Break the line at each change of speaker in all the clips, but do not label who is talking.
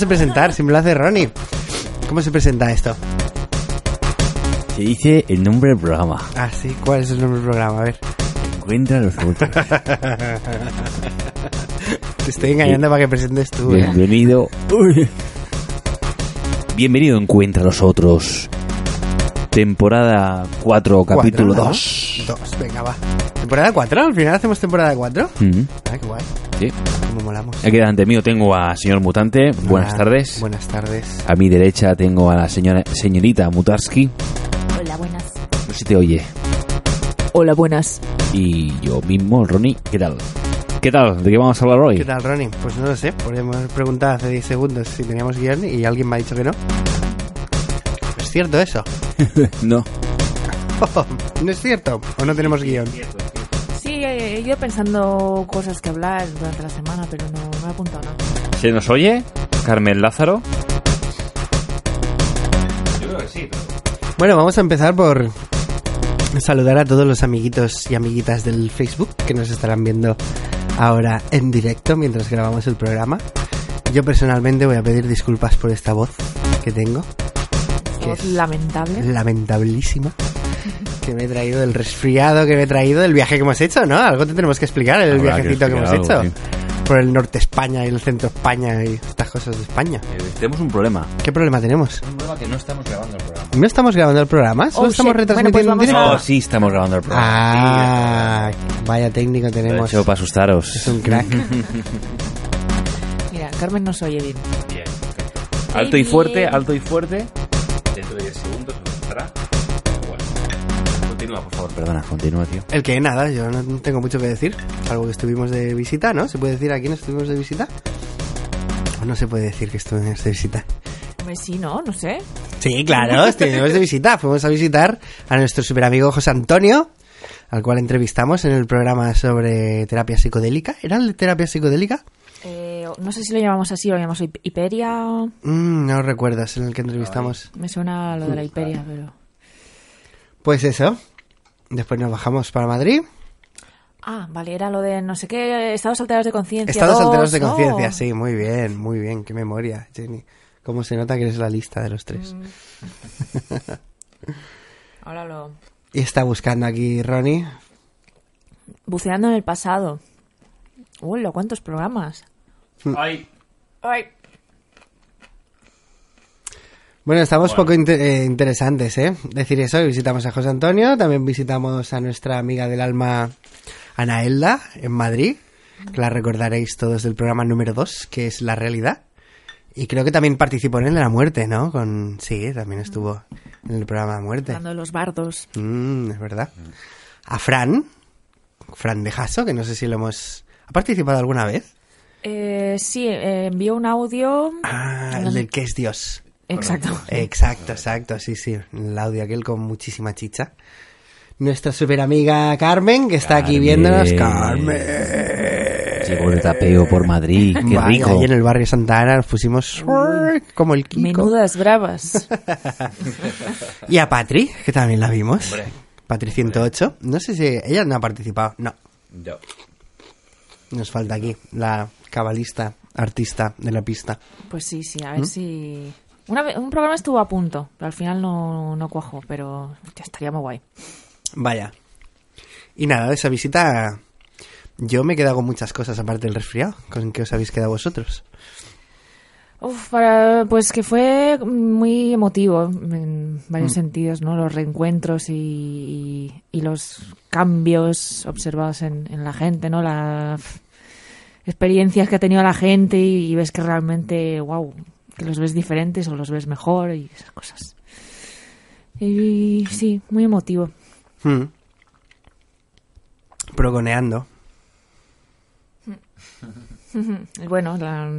sé presentar, siempre lo hace Ronnie. ¿Cómo se presenta esto?
Se dice el nombre del programa.
Ah, sí, ¿cuál es el nombre del programa? A ver.
Encuentra los otros.
Te estoy engañando para que presentes tú. ¿eh?
Bienvenido. Bienvenido a Encuentra los otros. Temporada 4, capítulo
Cuatro, ¿no?
2.
Dos, venga, va. ¿Temporada 4? ¿Al final hacemos temporada 4?
Mm,
Ah, qué guay.
sí.
Cómo molamos.
Aquí delante mío tengo a señor Mutante. Buenas
Hola,
tardes.
Buenas tardes.
A mi derecha tengo a la señora señorita Mutarski.
Hola, buenas.
No se te oye.
Hola, buenas.
Y yo mismo, Ronnie. ¿Qué tal? ¿Qué tal? ¿De qué vamos a hablar hoy?
¿Qué tal, Ronnie? Pues no lo sé. Podríamos haber preguntado hace 10 segundos si teníamos guion y alguien me ha dicho que no. ¿Es cierto eso?
no.
¿No es cierto? ¿O no tenemos guion?
Sí, eh, he ido pensando cosas que hablar durante la semana, pero no, no he apuntado nada.
¿Se nos oye? Carmen Lázaro.
Bueno, vamos a empezar por saludar a todos los amiguitos y amiguitas del Facebook que nos estarán viendo ahora en directo mientras grabamos el programa. Yo personalmente voy a pedir disculpas por esta voz que tengo,
lamentable.
lamentabilísima. Que me he traído del resfriado que me he traído del viaje que hemos hecho, ¿no? Algo te tenemos que explicar, el
Habrá
viajecito que, hemos hecho. Por el norte España y el centro España y estas cosas de España.
Eh, tenemos un problema.
¿Qué problema tenemos?
Un problema que no estamos grabando el programa.
¿No estamos grabando el programa? ¿Solo
Oh,
estamos
shit.
retransmitiendo
Bueno, pues
No, sí estamos grabando el programa.
Ah, vaya técnico
Lo he
tenemos.
hecho para asustaros.
Es un crack.
Mira, Carmen no se oye bien.
Bien, perfecto. Alto y fuerte, alto y fuerte. Dentro de 10 segundos. Bueno. Continúa, por favor. Perdona, continúa, tío.
El que nada, yo no tengo mucho que decir. Algo que estuvimos de visita, ¿no? ¿Se puede decir a quién estuvimos de visita? ¿O no se puede decir que estuvimos de visita?
Hombre, sí, ¿no? No sé.
Sí, claro, estuvimos de visita. Fuimos a visitar a nuestro super amigo José Antonio, al cual entrevistamos en el programa sobre terapia psicodélica. ¿Era el de terapia psicodélica?
No sé si lo llamamos así, lo llamamos hip- Hiperia.
Mm, no recuerdas en el que entrevistamos.
Me suena lo de la Hiperia, pero...
Pues eso. Después nos bajamos para Madrid.
Ah, vale, era lo de no sé qué, estados alterados de conciencia.
Estados
dos,
alterados de conciencia, sí, muy bien, muy bien. Qué memoria, Jenny. ¿Cómo se nota que eres la lista de los tres?
Ahora lo...
Y está buscando aquí Ronnie.
Buceando en el pasado. Hola, ¿cuántos programas?
Ay.
Ay.
Bueno, estamos poco eh, interesantes, ¿eh? Decir eso, visitamos a José Antonio, también visitamos a nuestra amiga del alma, Ana Elda, en Madrid, que la recordaréis todos del programa número 2, que es La Realidad. Y creo que también participó en el de la muerte, ¿no? Con... Sí, también estuvo en el programa de muerte.
Hablando de los bardos.
Mm, es verdad. A Fran, Fran de Jasso, que no sé si lo hemos... ¿Ha participado alguna vez?
Eh, sí, eh, envió un audio.
Ah, el del que es Dios.
Exacto.
Exacto, exacto, sí, sí. El audio aquel con muchísima chicha. Nuestra super amiga Carmen, que está aquí
Carmen.
viéndonos. Carmen.
Llegó de tapeo por Madrid. Qué
Vaya,
rico.
ahí en el barrio Santa Ana nos pusimos como el Kiko.
Menudas bravas.
Y a Patri, que también la vimos. Patri 108. No sé si ella no ha participado. No,
Yo.
nos falta aquí la cabalista, artista de la pista.
Pues sí, sí,
¿Mm?
a ver si. Una vez, un programa estuvo a punto, pero al final no, no cuajó, pero hostia, estaría muy guay.
Vaya. Y nada, de esa visita yo me he quedado con muchas cosas aparte del resfriado. ¿Con qué os habéis quedado vosotros?
Uf, para- pues que fue muy emotivo en varios sentidos, ¿no? Los reencuentros y, y- y los cambios observados en, en la gente, ¿no? La, experiencias que ha tenido la gente y, y ves que realmente, wow, que los ves diferentes o los ves mejor y esas cosas. Y sí, muy emotivo.
Mm. Progoneando.
Bueno, la-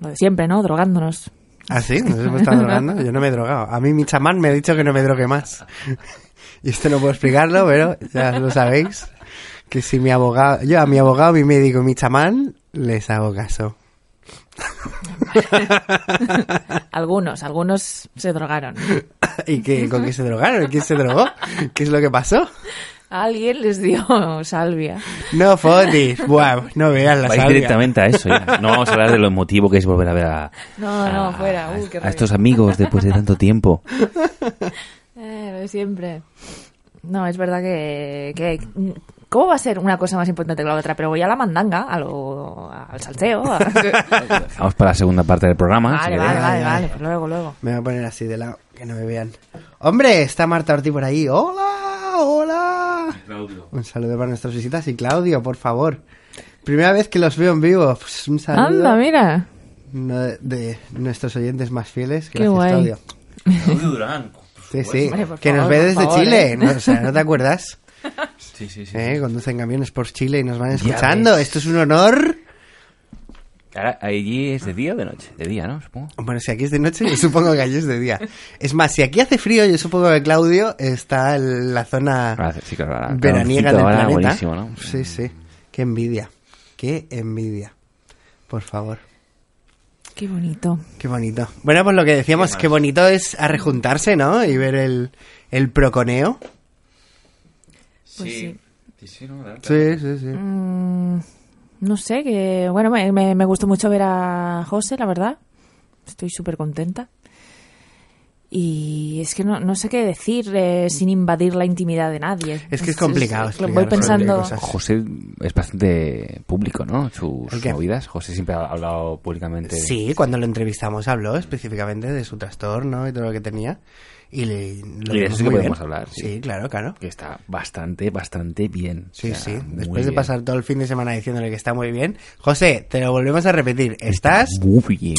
lo de siempre, ¿no? Drogándonos.
¿Ah, sí? ¿Nos hemos estado drogando? Yo no me he drogado. A mí mi chamán me ha dicho que no me drogue más. Y esto no puedo explicarlo, pero ya lo sabéis. Que si mi abogado... Yo a mi abogado, mi médico y mi chamán les hago caso.
Algunos, algunos se drogaron.
¿Y qué, con qué se drogaron? ¿Quién se drogó? ¿Qué es lo que pasó?
Alguien les dio salvia.
No fotis. Buah, no vean la
Vais
salvia.
directamente a eso ya. No vamos a hablar de lo emotivo que es volver a ver a,
No, no,
a-
fuera.
a-
Uy, qué
a
rabia.
estos amigos después de tanto tiempo.
Eh, lo de siempre. No, es verdad que, que- ¿Cómo va a ser una cosa más importante que la otra? Pero voy a la mandanga, a lo, al salseo. a-
Vamos para la segunda parte del programa.
vale,
si
vale, vale, vale, pues luego, luego.
Me voy a poner así de lado, que no me vean. ¡Hombre! Está Marta Ortiz por ahí. ¡Hola! ¡Hola! Un saludo para nuestras visitas. Y Claudio, por favor. Primera vez que los veo en vivo. Pues un saludo
Anda, mira.
uno de, de nuestros oyentes más fieles.
Qué
Gracias,
guay.
Claudio.
Claudio Durán.
Sí, sí. Que nos ve desde
favor,
Chile.
¿eh?
¿no? O sea, ¿no te acuerdas?
Sí, sí, sí.
¿Eh? Conducen camiones por Chile y nos van escuchando. Esto es un honor.
Ahora, ¿Allí es de día o de noche? De día, ¿no? Supongo.
Bueno, si aquí es de noche, yo supongo que allí es de día. Es más, si aquí hace frío, yo supongo que Claudio está en la zona
Ahora, sí, claro, ahora,
veraniega del
ahora,
planeta.
buenísimo, ¿no?
Sí, sí. Qué envidia. Qué envidia. Por favor.
Qué bonito.
Qué bonito. Bueno, pues lo que decíamos, qué bonito es arrejuntarse, ¿no? Y ver el, el proconeo.
Pues sí.
Sí, sí, no, claro.
Sí, sí, sí.
Mm, no sé, que bueno, me, me, me gustó mucho ver a José, la verdad. Estoy súper contenta. Y es que no, no sé qué decir eh, sin invadir la intimidad de nadie.
Es que es complicado
lo
explicar
voy pensando.
José es bastante público, ¿no? Sus movidas. José siempre ha hablado públicamente.
Sí, cuando lo entrevistamos habló específicamente de su trastorno y todo lo que tenía. Y le, lo
Y de eso sí que
muy
podemos
bien.
hablar, sí.
Sí, claro, claro.
Que está bastante, bastante bien.
Sí,
O sea,
sí.
muy
Después de
bien.
pasar todo el fin de semana diciéndole que está muy bien. José, te lo volvemos a repetir. Estás,
Muy bien.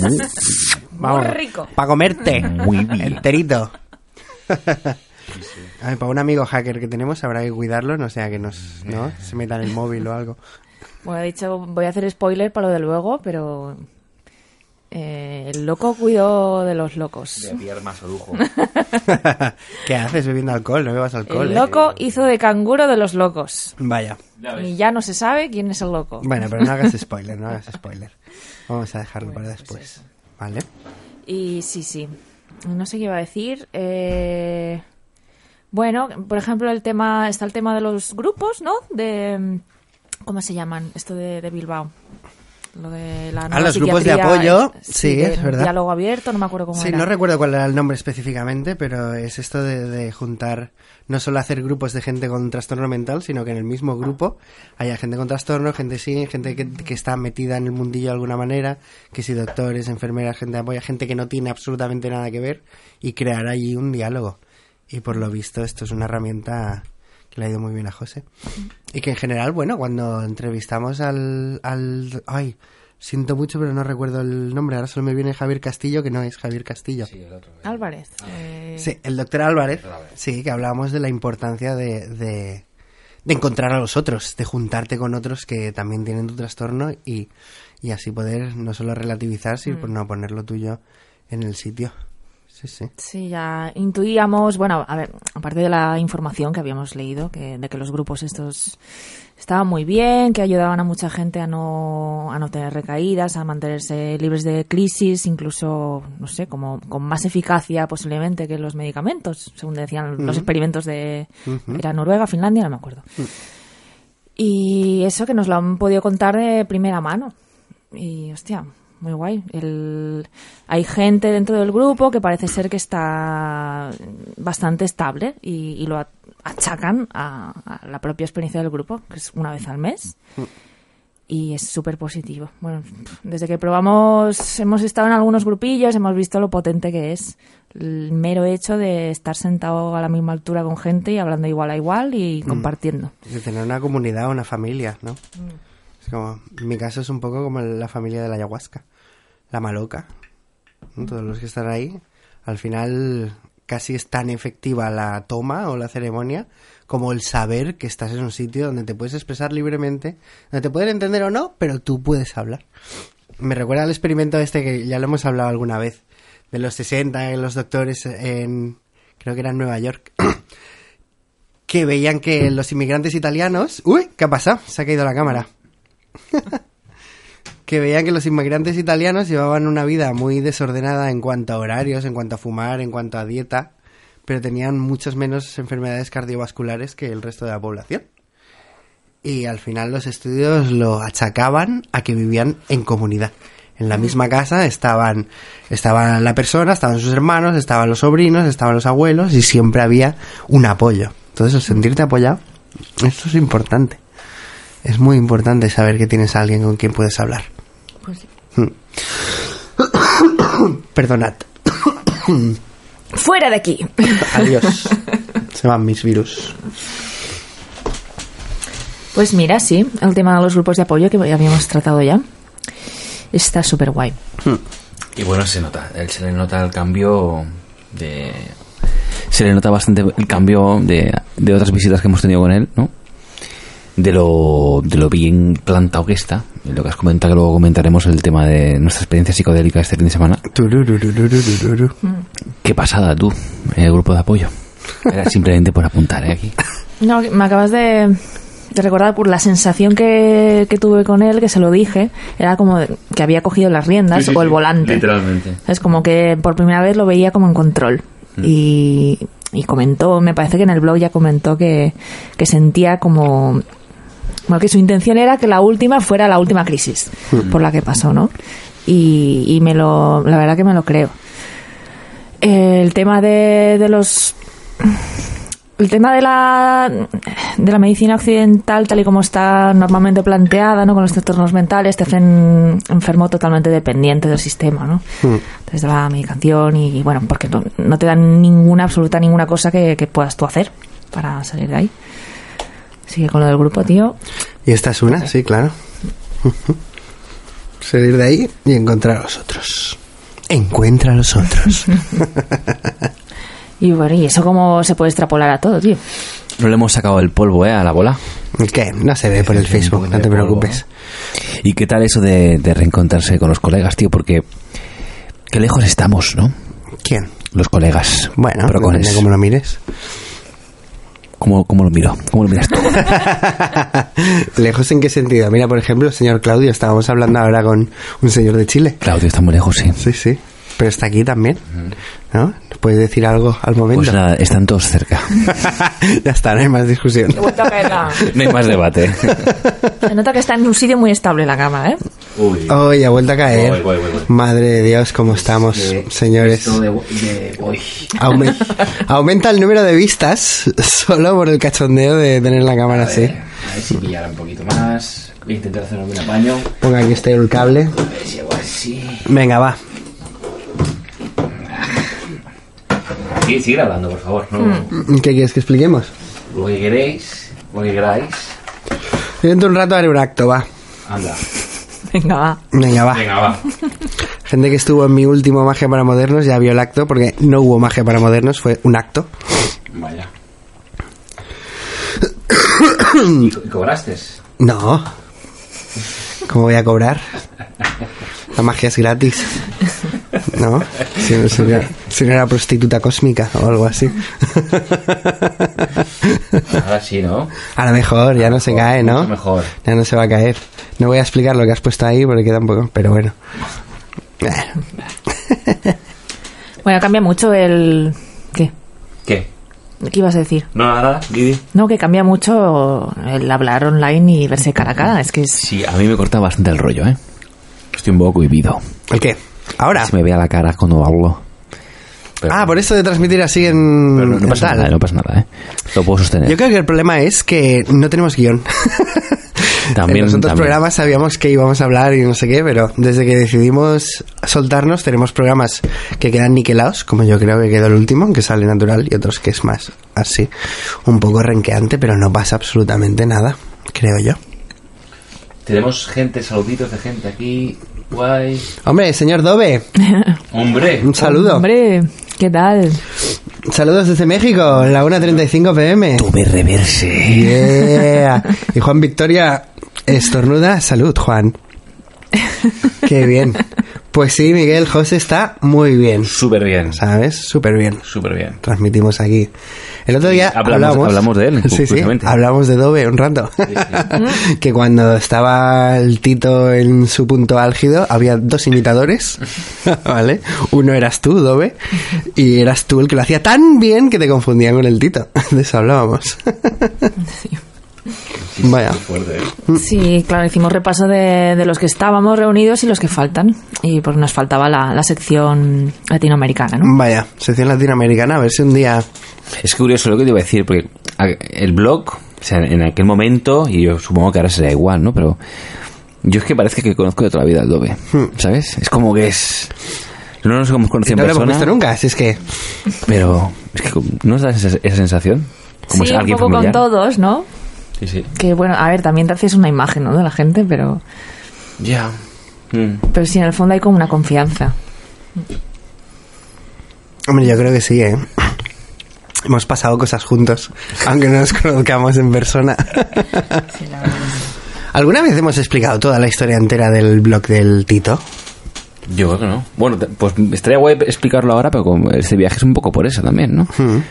Muy,
vamos,
rico.
para comerte.
muy bien.
Enterito. A ver, para un amigo hacker que tenemos habrá que cuidarlo, no sea que nos ¿no? se meta en el móvil o algo.
Bueno, he dicho, voy a hacer spoiler para lo de luego, pero eh, el loco cuidó de los locos.
De más lujo.
¿Qué haces bebiendo alcohol? No bebas alcohol.
El
¿eh?
loco hizo de canguro de los locos.
Vaya.
Y ya no se sabe quién es el loco.
Bueno, pero no hagas spoiler, no hagas spoiler. Vamos a dejarlo para después. ¿Vale?
Y sí, sí. No sé qué iba a decir. Eh, bueno, por ejemplo, el tema está el tema de los grupos, ¿no? De ¿cómo se llaman? Esto de, de Bilbao. Lo de la
Ah, los grupos de apoyo, sí, es verdad.
Diálogo abierto, no me acuerdo cómo
Sí,
era.
no recuerdo cuál era el nombre específicamente, pero es esto de, de juntar, no solo hacer grupos de gente con trastorno mental, sino que en el mismo grupo haya gente con trastorno, gente sin, gente que, que está metida en el mundillo de alguna manera, que si doctores, enfermeras, gente de apoyo, gente que no tiene absolutamente nada que ver, y crear allí un diálogo. Y por lo visto esto es una herramienta que le ha ido muy bien a José. Y que en general, bueno, cuando entrevistamos al, al ay, siento mucho pero no recuerdo el nombre, ahora solo me viene Javier Castillo, que no es Javier Castillo. Sí,
Álvarez. eh,
el doctor Álvarez, sí, que hablábamos de la importancia de, de, de encontrar a los otros, de juntarte con otros que también tienen tu trastorno y, y así poder no solo relativizar, sino no poner lo tuyo en el sitio. Sí, sí.
Sí, ya intuíamos, bueno, a ver, aparte de la información que habíamos leído, que, de que los grupos estos estaban muy bien, que ayudaban a mucha gente a no, a no tener recaídas, a mantenerse libres de crisis, incluso, no sé, como con más eficacia posiblemente que los medicamentos, según decían los experimentos de... Era Noruega, Finlandia, no me acuerdo. Y eso que nos lo han podido contar de primera mano. Y, hostia, muy guay. El... Hay gente dentro del grupo que parece ser que está bastante estable y, y lo achacan a, a la propia experiencia del grupo, que es una vez al mes. Y es súper positivo. Bueno, desde que probamos, hemos estado en algunos grupillos, hemos visto lo potente que es. El mero hecho de estar sentado a la misma altura con gente y hablando igual a igual y compartiendo.
De tener una comunidad, una familia, ¿no? Es como, mi caso es un poco como la familia de la ayahuasca, la maloca. Todos los que están ahí, al final casi es tan efectiva la toma o la ceremonia como el saber que estás en un sitio donde te puedes expresar libremente, donde te pueden entender o no, pero tú puedes hablar. Me recuerda al experimento este que ya lo hemos hablado alguna vez, de los 60, en los doctores en, creo que era en Nueva York, que veían que los inmigrantes italianos... Uy, ¿qué ha pasado? Se ha caído la cámara. que veían que los inmigrantes italianos llevaban una vida muy desordenada en cuanto a horarios, en cuanto a fumar, en cuanto a dieta, pero tenían muchas menos enfermedades cardiovasculares que el resto de la población. Y al final los estudios lo achacaban a que vivían en comunidad. En la misma casa estaban, estaba la persona, estaban sus hermanos, estaban los sobrinos, estaban los abuelos y siempre había un apoyo. Entonces sentirte apoyado, esto es importante. Es muy importante saber que tienes a alguien con quien puedes hablar.
Pues sí.
Perdonad.
Fuera de aquí.
Adiós. Se van mis virus.
Pues mira, sí, el tema de los grupos de apoyo que ya habíamos tratado ya. Está súper guay.
Y bueno, se nota, él se le nota el cambio de... Se le nota bastante el cambio de, de otras visitas que hemos tenido con él, ¿no? De lo, de lo bien plantado que está. Y Lo que has comentado, que luego comentaremos el tema de nuestra experiencia psicodélica este fin de semana. Qué pasada tú, el grupo de apoyo. Era simplemente por apuntar, ¿eh? Aquí.
No, me acabas de, de recordar por la sensación que, que tuve con él, que se lo dije, era como que había cogido las riendas o el volante.
Literalmente.
Es como que por primera vez lo veía como en control. Y, y comentó, me parece que en el blog ya comentó que, que sentía como... Bueno, que su intención era que la última fuera la última crisis por la que pasó, ¿no? Y, y me lo, la verdad que me lo creo. El tema de, de los el tema de la, de la medicina occidental, tal y como está normalmente planteada, ¿no? con los trastornos mentales, te hacen enfermo totalmente dependiente del sistema, ¿no? Desde la medicación y, bueno, porque no, no te dan ninguna, absoluta ninguna cosa que, que puedas tú hacer para salir de ahí. Así que con lo del grupo, tío,
Y esta es una, sí, claro. Salir de ahí y encontrar a los otros. Encuentra a los otros.
y bueno, y eso cómo se puede extrapolar a todo, tío.
No le hemos sacado el polvo, ¿eh? A la bola.
¿Qué? No se ve por el Facebook, no te preocupes.
¿Y qué tal eso de, de reencontrarse con los colegas, tío? Porque qué lejos estamos, ¿no?
¿Quién?
Los colegas.
Bueno,
pero con
depende cómo lo mires.
¿Cómo, ¿Cómo lo miro? ¿Cómo lo miras tú?
¿Lejos en qué sentido? Mira, por ejemplo, el señor Claudio, estábamos hablando ahora con un señor de Chile.
Claudio está muy lejos, sí.
Sí, sí. Pero está aquí también. ¿No? ¿Nos puedes decir algo al momento?
Pues nada, están todos cerca.
ya está, no hay más discusión.
No hay más debate.
Se nota que está en un sitio muy estable la cama, ¿eh?
Uy.
Hoy ha vuelto a caer.
Voy, voy, voy, voy.
Madre de Dios, cómo estamos, señores. Aumen- aumenta el número de vistas solo por el cachondeo de tener la cámara así.
A ver si pillara un poquito más. Voy a intentar hacer un apaño.
Ponga aquí este el cable.
A ver si hago así.
Venga, va.
Sí, sigue hablando, por favor. No,
¿Qué quieres que expliquemos?
Lo que queréis, lo que queráis.
Dentro de un rato haré un acto, va.
Anda.
Venga, va.
Venga, va.
Venga, va.
Gente que estuvo en mi último Magia para Modernos ya vio el acto, porque no hubo Magia para Modernos, fue un acto.
Vaya. ¿Y co- y cobraste?
No. ¿Cómo voy a cobrar? La magia es gratis. ¿No? Si no, si no era prostituta cósmica o algo así.
Ahora sí, ¿no?
A lo mejor, ya no se cae, ¿no?
Mucho mejor.
Ya no se va a caer. No voy a explicar lo que has puesto ahí porque queda un poco... Pero bueno. Bueno.
Cambia mucho el... ¿Qué?
¿Qué?
¿Qué ibas a decir?
No, nada, Didi.
No, que cambia mucho el hablar online y verse cara a cara. Es que es...
Sí, a mí me corta bastante el rollo, ¿eh? Estoy un poco cohibido.
¿El qué? ¿Ahora?
Se me ve a la cara cuando hablo. Pero-
Ah, por eso de transmitir así en...
pero no, pasa
tal.
nada, no pasa nada, ¿eh? Lo puedo sostener.
Yo creo que el problema es que no tenemos guion.
También-
en los otros
también.
programas sabíamos que íbamos a hablar y no sé qué, pero desde que decidimos soltarnos tenemos programas que quedan niquelados, como yo creo que quedó el último, que sale natural, y otros que es más así, un poco renqueante, pero no pasa absolutamente nada, creo yo.
Tenemos gente, saluditos de gente aquí. Guay.
Hombre, señor Dove,
Hombre.
un saludo.
Hombre, ¿qué tal?
Saludos desde México, en la 1.35 pm.
Tuve reverse.
Yeah. Y Juan Victoria estornuda. Salud, Juan. Qué bien. Pues sí, Miguel José está muy bien.
Súper bien.
¿Sabes? Súper bien.
Súper bien.
Transmitimos aquí. El otro día
Hablamos-
hablamos,
hablamos de él,
Sí, sí, hablamos de Dove un rato. que cuando estaba el Tito en su punto álgido, había dos imitadores, ¿vale? Uno eras tú, Dove, y eras tú el que lo hacía tan bien que te confundían con el Tito. De eso hablábamos. Vaya.
Fuerte, ¿eh?
Sí, claro, hicimos repaso de, de los que estábamos reunidos y los que faltan. Y pues nos faltaba la, la sección latinoamericana, ¿no?
Vaya, sección latinoamericana, a ver si un día...
Es curioso lo que te iba a decir, porque el blog, o sea, en aquel momento, y yo supongo que ahora será igual, ¿no? Pero yo es que parece que conozco de toda la vida al Dove, ¿sabes? Es como que es... No nos hemos conocido
No
en
lo hemos
persona,
visto nunca, así es que...
pero es que ¿no os da esa, esa sensación? Como
sí, un poco
familiar.
con todos, ¿no?
Sí, sí.
Que bueno, a ver, también te haces una imagen, ¿no? De la gente, pero,
Ya. Mm.
pero sí, en el fondo hay como una confianza.
Hombre, yo creo que sí, ¿eh? Hemos pasado cosas juntos, aunque no nos conozcamos en persona. ¿Alguna vez hemos explicado toda la historia entera del blog del Tito?
Yo creo que no. Bueno, pues estaría guay explicarlo ahora, pero como este viaje es un poco por eso también, ¿no?
Hmm.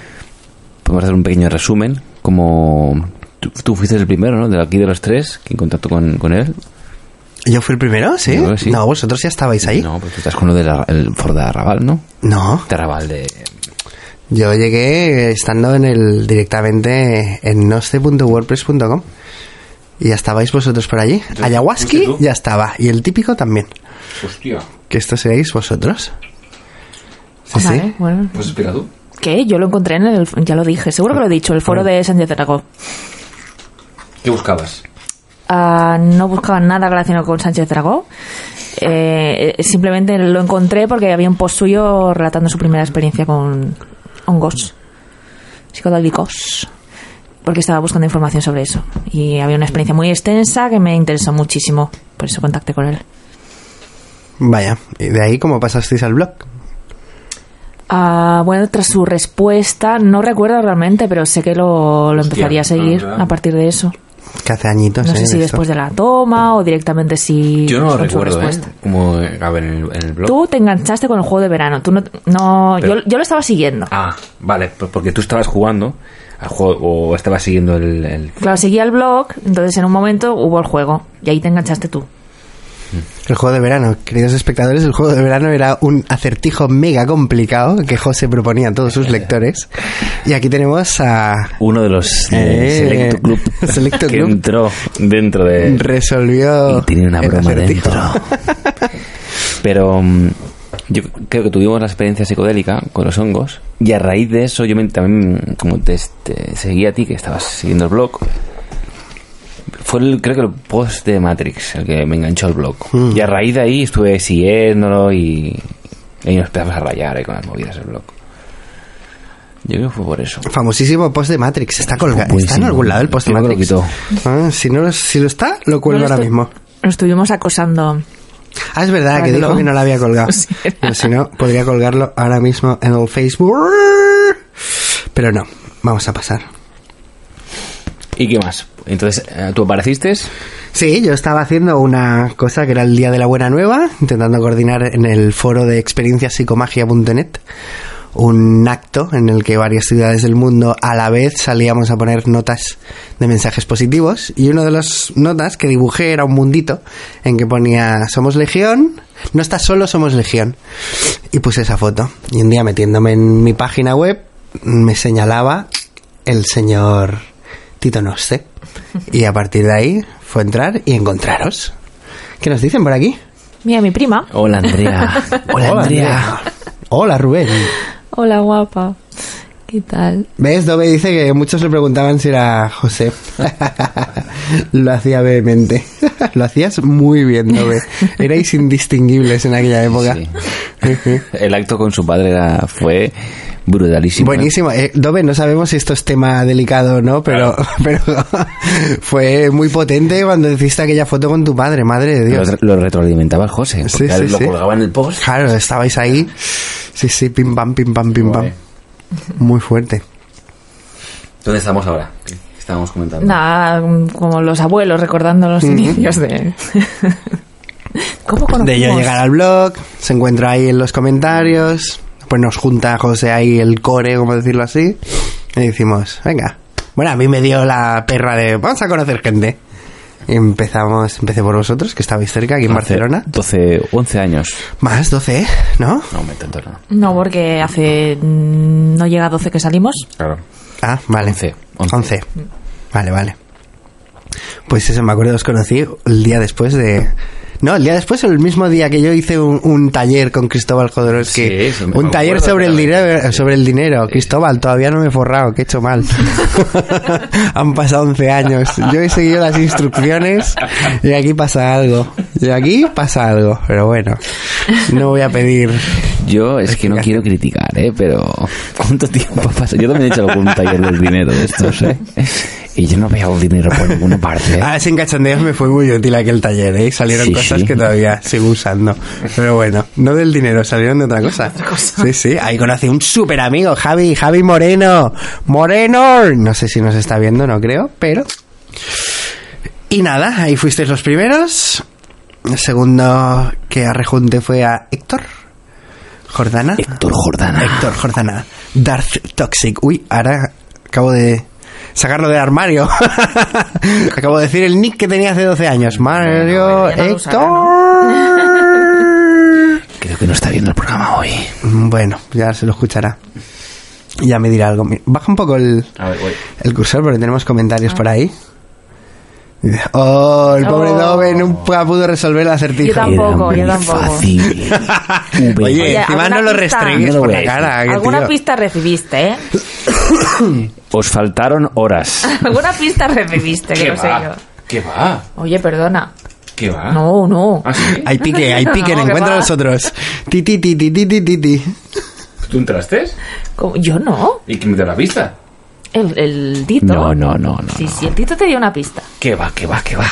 Podemos hacer un pequeño resumen, como tú, tú fuiste el primero, ¿no? De aquí de los tres, que en contacto con, con él.
¿Yo fui el primero? ¿Sí? No, vosotros ya estabais ahí.
No, pues tú estás con lo del foro de Arrabal, ¿no?
No,
De Arrabal de...
yo llegué estando en el directamente en noce.wordpress.com y ya estabais vosotros por allí.
¿fuiste
Ayahuasca ya estaba y el típico también.
Hostia.
Que esto seréis vosotros. Sí,
Vale,
sí.
bueno.
Pues espera tú.
¿Qué? Yo lo encontré en el... Ya lo dije, seguro que lo he dicho, el foro de Sánchez Dragó.
¿Qué buscabas?
Ah, no buscaba nada relacionado con Sánchez Dragó. Eh, eh, simplemente lo encontré porque había un post suyo relatando su primera experiencia con hongos psicodélicos. Porque estaba buscando información sobre eso. Y había una experiencia muy extensa que me interesó muchísimo. Por eso contacté con él.
Vaya, y de ahí cómo pasasteis al blog.
Ah, bueno, tras su respuesta, no recuerdo realmente, pero sé que lo, empezaría a seguir a partir de eso.
Que hace añitos,
No
¿eh?
sé si
de
después
esto.
de la toma o directamente si.
Yo no lo recuerdo, ¿eh? Como, eh, a ver, en el, en el blog.
Tú te enganchaste con el juego de verano. Tú no. no
Pero-
yo, yo lo estaba siguiendo.
Ah, vale, pues porque tú estabas jugando al juego o estabas siguiendo el... el-
Claro, seguía el blog, entonces en un momento hubo el juego. Y ahí te enganchaste tú.
El juego de verano, queridos espectadores, el juego de verano era un acertijo mega complicado que José proponía a todos sus lectores. Y aquí tenemos a
Uno de los de
Eh,
Selecto Club
Selecto
que
Club.
entró dentro de...
resolvió
Y tenía una broma dentro. Pero mm, yo creo que tuvimos la experiencia psicodélica con los hongos. Y a raíz de eso, yo también, como te, te seguí a ti, que estabas siguiendo el blog, fue el, creo que el post de Matrix el que me enganchó al blog.
Mm.
Y a raíz de ahí estuve siguiéndolo y, y ahí nos empezamos a rayar ahí con las movidas del blog. Yo creo que fue por eso.
Famosísimo post de Matrix. Está colgado. ¿Está en algún lado el post de
lo
Matrix?
quitó.
Ah, si, no, lo- si lo está, lo cuelgo
No lo
ahora mismo.
Lo estuvimos acosando.
Ah, es verdad que dijo
lo-
que no lo había colgado.
Sí.
Pero si no, podría colgarlo ahora mismo en el Facebook. Pero no, vamos a pasar.
¿Y qué más? Entonces, eh, ¿tú apareciste?
Sí, yo estaba haciendo una cosa que era el Día de la Buena Nueva, intentando coordinar en el foro de experienciapsicomagia.net un acto en el que varias ciudades del mundo a la vez salíamos a poner notas de mensajes positivos. Y una de las notas que dibujé era un mundito en que ponía somos legión, no estás solo, somos legión y puse esa foto. Y un día metiéndome en mi página web me señalaba el señor Tito Noste y a partir de ahí fue entrar y encontraros. ¿Qué nos dicen por aquí?
Mira, mi prima.
Hola, Andrea.
Hola, Andrea. Hola, Rubén.
Hola, guapa. ¿Qué tal?
¿Ves? Dove dice que muchos le preguntaban si era José. Lo hacía vehemente. Lo hacías muy bien, Dove. Erais indistinguibles en aquella época.
Sí. El acto con su padre era, fue Brutalísimo. ¿eh?
Buenísimo. Eh, Dove, no sabemos si esto es tema delicado o no, pero, pero fue muy potente cuando hiciste aquella foto con tu padre, madre de
Lo,
Dios.
lo retroalimentaba el José.
Sí, sí,
lo
sí.
colgaba en el post.
Claro, estabais ahí. Sí, sí, pim pam, pim pam, pim pam. Muy fuerte.
¿Dónde estamos ahora? ¿Qué estábamos comentando?
Nada, como los abuelos recordando los inicios de... ¿Cómo conocimos?
De yo llegar al blog, se encuentra ahí en los comentarios, pues nos junta José ahí el core, como decirlo así, y decimos, venga. Bueno, a mí me dio la perra de, vamos a conocer gente. Y empezamos, empecé por vosotros, que estabais cerca, aquí en
Hace
Barcelona.
12, 11 años.
Más 12, ¿no?
No, me tanto no.
No, porque hace... mm, No llega a 12 que salimos.
Claro.
Ah, vale.
11, 11.
11. Vale, vale. Pues eso, me acuerdo, os conocí el día después de... No, el día después o el mismo día que yo hice un, un taller con Cristóbal Jodorowsky.
Sí, eso me
un taller sobre el dinero, sobre el dinero. Cristóbal, todavía no me he forrado, que he hecho mal. Han pasado 11 años. Yo he seguido las instrucciones y aquí pasa algo. Y aquí pasa algo. Pero bueno, no voy a pedir...
Yo es que no quiero criticar, ¿eh? Pero ¿cuánto tiempo pasa? Yo también he hecho algún taller del dinero de estos, ¿eh? Y yo no veo dinero por ninguna parte, ¿eh?
Ah, sin cachondeos me fue muy útil aquel taller, ¿eh? Salieron
Sí,
cosas
sí.
que todavía sigo usando. Pero bueno, no del dinero, salieron de otra cosa. Sí, sí, ahí conocí un súper amigo, Javi, Javi Moreno. Moreno. No sé si nos está viendo, no creo, pero... Y nada, ahí fuisteis los primeros. El segundo que arrejunte fue a Héctor Jordana.
Héctor Jordana.
Héctor Jordana. Darth Toxic. Uy, ahora acabo de sacarlo del armario. acabo de decir el nick que tenía hace 12 años. Mario
no usará.
Creo que no está viendo el programa hoy.
Bueno, ya se lo escuchará. Y Ya me dirá algo. Baja un poco el,
A ver, voy.
el cursor porque tenemos comentarios por ahí. Oh, el pobre
Oh.
Dove nunca pudo resolver el acertijo.
Yo tampoco, yo tampoco.
fácil.
Oye,
Oye,
encima
¿alguna
no lo
pista?
restregues
No
por la
a
cara. que
Alguna
tío.
pista recibiste, ¿eh?
Os faltaron horas.
Alguna pista recibiste, que no sé yo.
¿Qué va?
Oye, perdona.
¿Qué va?
No, no.
¿Ah, sí?
Hay pique, hay pique,
No,
en
que
encuentro
va.
los otros. Ti, ti, ti, ti, ti, ti, ti, ti.
¿Tú entraste?
¿Cómo? Yo no.
¿Y quién me dio la pista?
El, el Tito.
No, no, no, no.
Sí,
no.
sí, el Tito te dio una pista.
¿Qué va, qué va, qué va?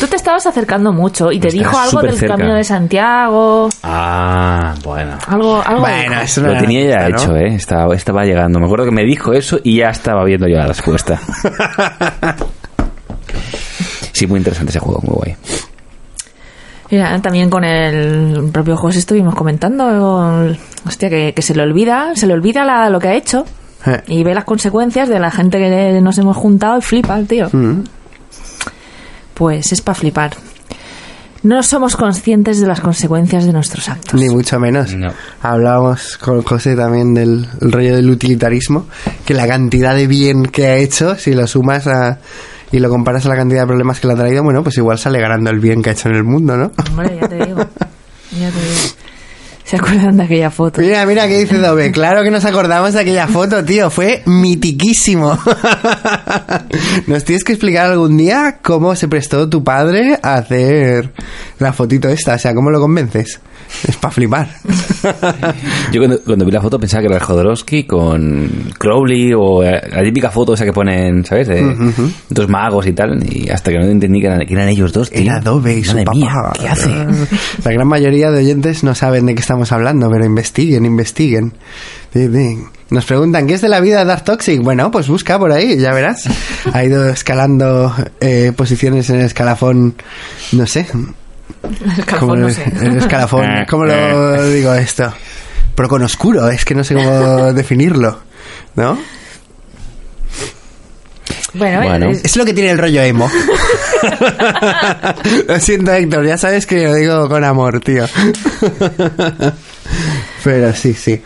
Tú te estabas acercando mucho y te
Estás
dijo algo del
cerca.
Camino de Santiago.
Ah, bueno.
Algo, algo
Bueno, eso
Lo tenía ya
nada, ¿no?
hecho, ¿eh? Estaba, estaba llegando. Me acuerdo que me dijo eso y ya estaba viendo yo la respuesta. Sí, muy interesante ese juego, muy guay.
Mira, también con el propio José estuvimos comentando, el- hostia, que, que se le olvida, se le olvida la- lo que ha hecho
Eh.
y ve las consecuencias de la gente que nos hemos juntado y flipa el tío.
Mm.
Pues es para flipar. No somos conscientes de las consecuencias de nuestros actos.
Ni mucho menos.
No.
Hablábamos con José también del el rollo del utilitarismo, que la cantidad de bien que ha hecho, si lo sumas a, y lo comparas a la cantidad de problemas que le ha traído, bueno, pues igual sale ganando el bien que ha hecho en el mundo, ¿no?
Hombre, ya te digo. Ya te digo. ¿Se acuerdan de aquella foto?
Mira, mira qué dice Dove. Claro que nos acordamos de aquella foto, tío. Fue mitiquísimo. Nos tienes que explicar algún día cómo se prestó tu padre a hacer la fotito esta. O sea, ¿cómo lo convences? Es para flipar.
Yo cuando, cuando vi la foto pensaba que era el Jodorowsky con Crowley o eh, la típica foto esa que ponen, ¿sabes? De dos magos y tal. Y hasta que no entendí que eran, que eran ellos dos, tío.
Era Dove y su papá.
mía, ¿Qué hace?
La gran mayoría de oyentes no saben de qué estamos hablando, pero investiguen, investiguen. Nos preguntan, ¿qué es de la vida de Dark Toxic? Bueno, pues busca por ahí, ya verás. Ha ido escalando eh, posiciones en el escalafón, no sé.
El calafón,
¿Cómo
no
lo-
sé.
El escalafón, ¿cómo lo digo esto? Pero con oscuro, es que no sé cómo definirlo, ¿no?
Bueno,
Bueno.
es-
Es lo que tiene el rollo emo. lo siento, Héctor, ya sabes que lo digo con amor, tío. Pero sí, sí.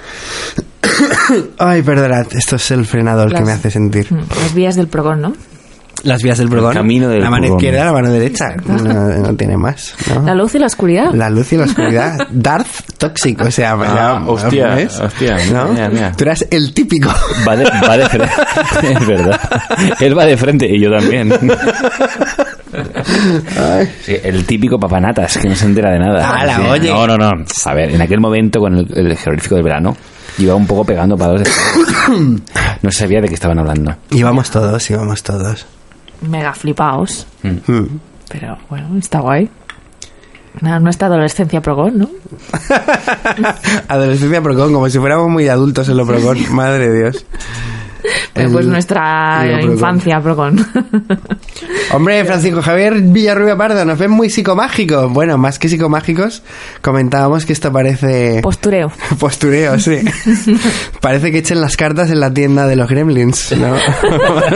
Ay, perdonad, esto es el frenador que
Las-
me hace sentir.
las vías del progrón, ¿no?
Las vías del programa.
camino del
La mano
programa.
izquierda, la mano derecha. No, no tiene más, ¿no?
La luz y la oscuridad.
La luz y la oscuridad. Darth Toxic, o sea,
Ah,
ya,
hostia,
¿ves?
hostia,
¿No?
mira, mira.
Tú eras el típico.
Va de, va de frente. es verdad. Él va de frente y yo también. Sí, el típico papanatas que no se entera de nada.
Ala,
Sí.
oye.
No, no, no. A ver, en aquel momento con el, el jeroglífico del verano, Iba un poco pegando palos de No sabía de qué estaban hablando.
Íbamos todos, íbamos todos.
Mega flipaos.
Mm.
Pero bueno, está guay. Una- nuestra adolescencia progón, ¿no?
Adolescencia Procon, como si fuéramos muy adultos en lo Procon. Madre de Dios.
Pero pues nuestra
Procon.
infancia progón.
Hombre, Francisco Javier Villarrubia Pardo, nos ven muy psicomágicos. Bueno, más que psicomágicos, comentábamos que esto parece
Postureo.
postureo, sí. parece que echen las cartas en la tienda de los gremlins, ¿no?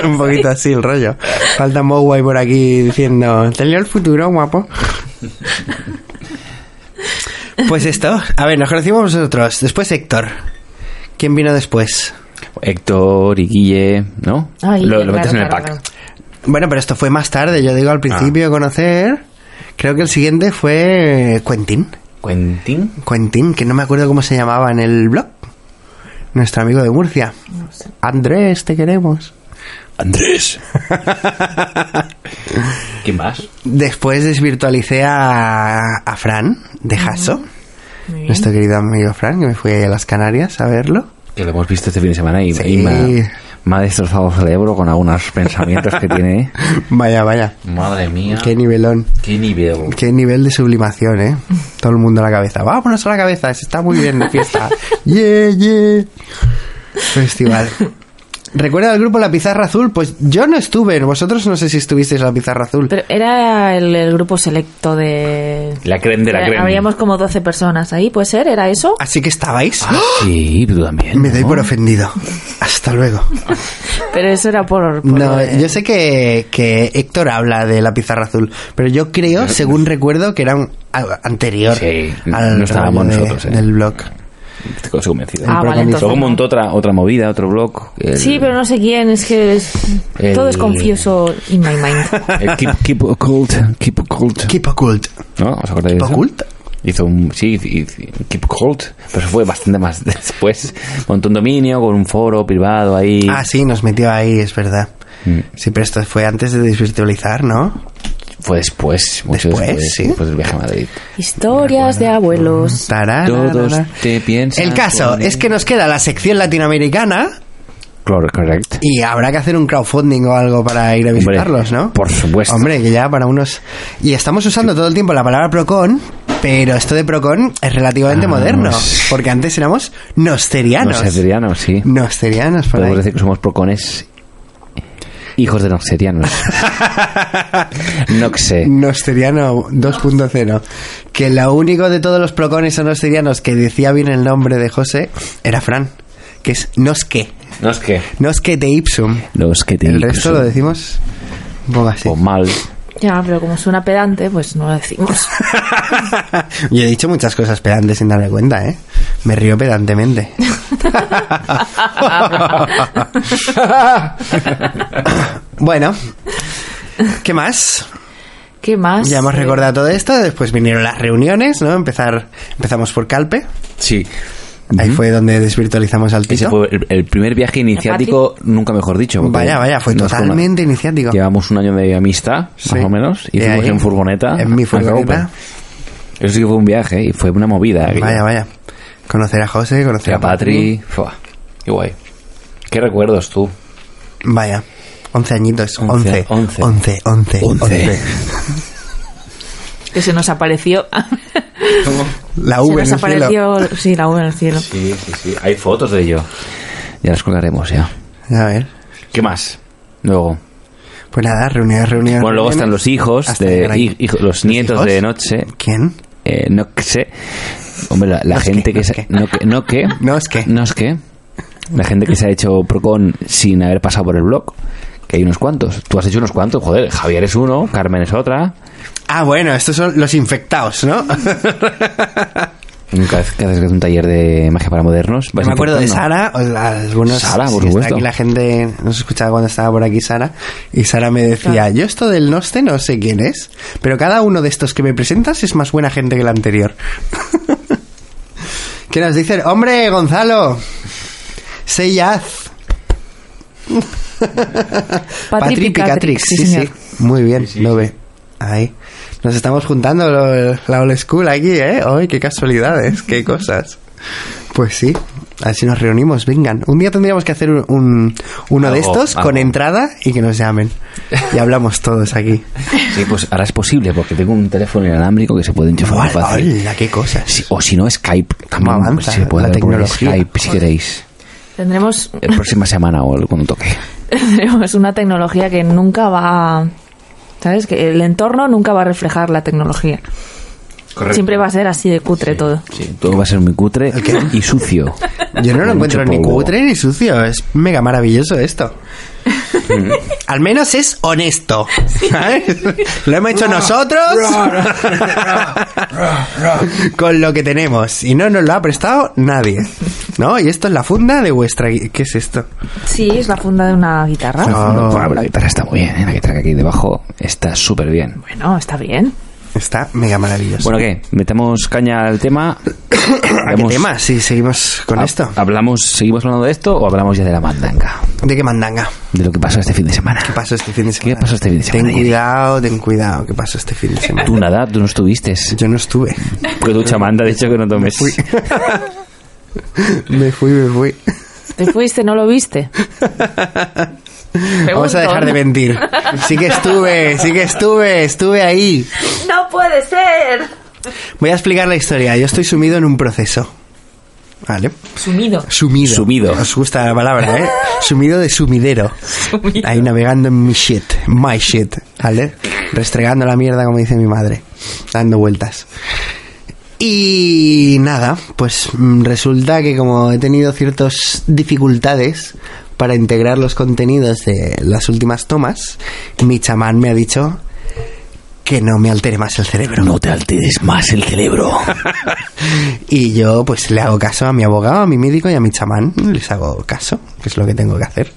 Un poquito así el rollo. Falta Mowai por aquí diciendo, te leo el futuro, guapo. Pues esto, a ver, nos conocimos nosotros. Después Héctor. ¿Quién vino después?
Héctor y Guille, ¿no?
Ay,
lo, lo
claro,
metes en el pack.
claro.
Bueno, pero esto fue más tarde, yo digo al principio de conocer. Creo que el siguiente fue Quentin.
Quentin.
Quentin, que no me acuerdo cómo se llamaba en el blog. Nuestro amigo de Murcia. Andrés, te queremos.
Andrés. ¿Quién más?
Después desvirtualicé a, a Fran de Jaso, nuestro querido amigo Fran, que me fui a las Canarias a verlo.
Que lo hemos visto este fin de semana y,
Sí.
y me, ha, me ha destrozado el cerebro con algunos pensamientos que tiene. ¿eh?
Vaya, vaya.
Madre mía.
Qué nivelón.
Qué nivel.
Qué nivel de sublimación, ¿eh? Todo el mundo a la cabeza. Vámonos a la cabeza, está muy bien de fiesta. Yeah, yeah. Festival. ¿Recuerda el grupo La Pizarra Azul? Pues yo no estuve. Vosotros no sé si estuvisteis en La Pizarra Azul.
Pero era el, el grupo selecto de...
La creme de la creme.
Habríamos como 12 personas ahí, ¿puede ser? ¿Era eso?
Así que estabais.
Ah, sí, tú también.
Me doy por ofendido. Hasta luego.
Pero eso era por... por
No, yo sé que, que Héctor habla de la pizarra azul, pero yo creo, según recuerdo, que era un a- anterior
Sí,
al
no estábamos
de-
nosotros, eh.
del blog.
Estoy convencido.
Ah, vale, entonces
Luego montó otra, otra movida, otro blog. el-
Sí, pero no sé quién, es que es-
El-
todo es confuso in my mind.
el keep, keep Occult. Keep Occult.
Keep Occult.
¿No? ¿Os acordáis
¿Keep
de eso?
Occult?
Hizo un... Sí, Keep Occult. Pero fue bastante más después. Montó un dominio con un foro privado ahí.
Ah, sí, nos metió ahí, es verdad.
Mm.
Sí, pero esto fue antes de desvirtualizar, ¿no?
Fue después. Mucho
Después,
después.
sí.
Después del viaje a Madrid.
Historias de abuelos.
Todos te piensan...
El caso es que nos queda la sección latinoamericana
Claro, correcto.
y habrá que hacer un crowdfunding o algo para ir a
Hombre,
visitarlos, ¿no?
por supuesto.
Hombre, que ya para unos... Y estamos usando todo el tiempo la palabra Procon, pero esto de Procon es relativamente
Ah,
moderno, porque antes éramos nosterianos.
Noxerianos, sí.
Nosterianos, por
Podemos
ahí.
decir que somos procones hijos de noxerianos. Noxe.
Nosteriano 2.0. Que lo único de todos los procones o nosterianos que decía bien el nombre de José era Fran, que es Nosque.
Nosque.
Nosque de Ipsum.
Los que te
El resto lo decimos un poco así.
O mal.
Ya, pero como suena pedante, pues no lo decimos.
Yo he dicho muchas cosas pedantes sin darme cuenta, ¿eh? Me río pedantemente. bueno, ¿qué más?
¿Qué más?
Ya hemos recordado todo esto, después vinieron las reuniones, ¿no? Empezar, empezamos por Calpe,
Sí.
ahí fue donde desvirtualizamos al
Ese fue el, el primer viaje iniciático, nunca mejor dicho.
Vaya, vaya, fue totalmente iniciático.
Llevamos un año de amistad,
Sí.
más o menos, fuimos
ahí,
en furgoneta.
En mi furgoneta.
Eso sí que fue un viaje, y fue una movida.
Vaya, vaya. Conocer a José, conocer
a Patri. Fua, Qué guay. Qué recuerdos tú.
Vaya. 11 añitos.
Once,
11.
once.
11. 11.
Once.
Que se nos apareció.
La
se
V en
nos
el cielo.
apareció. Sí, la V en el cielo.
Sí, sí, sí. Hay fotos de ello. Ya las colgaremos, ya.
A ver.
¿Qué más? Luego.
Pues nada, reuniones, reuniones.
Bueno, luego están los hijos, de, hij- los nietos
hijos?
de noche.
¿Quién?
Eh, no sé. Hombre, la, la
No es
gente
que,
que,
no es
se-
que.
no que no que
No es que.
no es que la gente que se ha hecho Procon sin haber pasado por el blog, que hay unos cuantos. Tú has hecho unos cuantos, joder. Javier es uno, Carmen es otra.
Ah, bueno, estos son los infectados, ¿no?
Cada vez que haces un taller de magia para modernos,
me acuerdo de. Sara, algunos.
Sara, por
sí,
supuesto.
Aquí la gente nos escuchaba cuando estaba por aquí Sara. Y Sara me decía:
Claro.
Yo, esto del Noste no sé quién es, pero cada uno de estos que me presentas es más buena gente que el anterior. ¿Qué nos dicen? ¡Hombre, Gonzalo! ¡Say yes! Patrick Picatrix, sí, sí,
señor.
Muy bien, lo ve. Ahí. Nos estamos juntando lo- la old school aquí, ¿eh? ¡Ay, qué casualidades! ¡Qué cosas! Pues sí. A ver si nos reunimos, vengan. Un día tendríamos que hacer un, un- uno de
Algo,
estos con entrada y que nos llamen. Y hablamos todos aquí.
Sí, pues ahora es posible porque tengo un teléfono inalámbrico que se puede enchufar muy
¡Hola,
fácil.
hola, qué cosas!
Sí, o si no, Skype. También
¿Cómo avanza
se puede
la tecnología?
Skype si queréis.
Tendremos,
La próxima semana o cuando toque.
tendremos una tecnología que nunca va... ¿Sabes? Que el entorno nunca va a reflejar la tecnología. Siempre va a ser así de cutre todo.
Sí, todo va a ser muy cutre y sucio.
Yo no lo encuentro ni cutre ni sucio. Es mega maravilloso esto. Al menos es honesto. ¿sabes? Lo hemos hecho nosotros con lo que tenemos. Y no nos lo ha prestado nadie. ¿No? Y esto es la funda de vuestra... ¿Qué es esto?
Sí, es la funda de una guitarra.
Bueno, la guitarra está muy bien, ¿eh? la guitarra que aquí debajo está súper bien.
Bueno, está bien.
Está mega maravilloso.
Bueno, ¿qué? ¿Metemos caña al tema?
¿A qué tema? Sí, seguimos con
Ha-
esto.
¿Hablamos, ¿Seguimos hablando de esto o hablamos ya de la mandanga?
¿De qué mandanga?
De lo que pasó este fin de semana.
¿Qué pasó este fin de semana?
pasó este fin de semana,
Ten cuidado, ten cuidado. ¿Qué pasó este fin de semana?
Tú nada, tú no estuviste.
Yo no estuve.
Porque tu chamanda ha dicho que no tomes.
Fui. me fui, me fui.
¿Te fuiste, no lo viste?
Vamos a dejar de mentir. Sí que estuve, sí que estuve, estuve ahí.
¡No puede ser!
Voy a explicar la historia. Yo estoy sumido en un proceso. ¿Vale?
Sumido.
Sumido.
Sumido.
Os gusta la palabra, ¿eh? Sumido de sumidero.
Sumido.
Ahí navegando en mi shit. My shit. ¿Vale? Restregando la mierda, como dice mi madre. Dando vueltas. Y nada, pues mm, resulta que como he tenido ciertas dificultades para integrar los contenidos de las últimas tomas, mi chamán me ha dicho que no me altere más el cerebro.
No te alteres más el cerebro.
Y yo pues le hago caso a mi abogado, a mi médico y a mi chamán. Les hago caso, que es lo que tengo que hacer.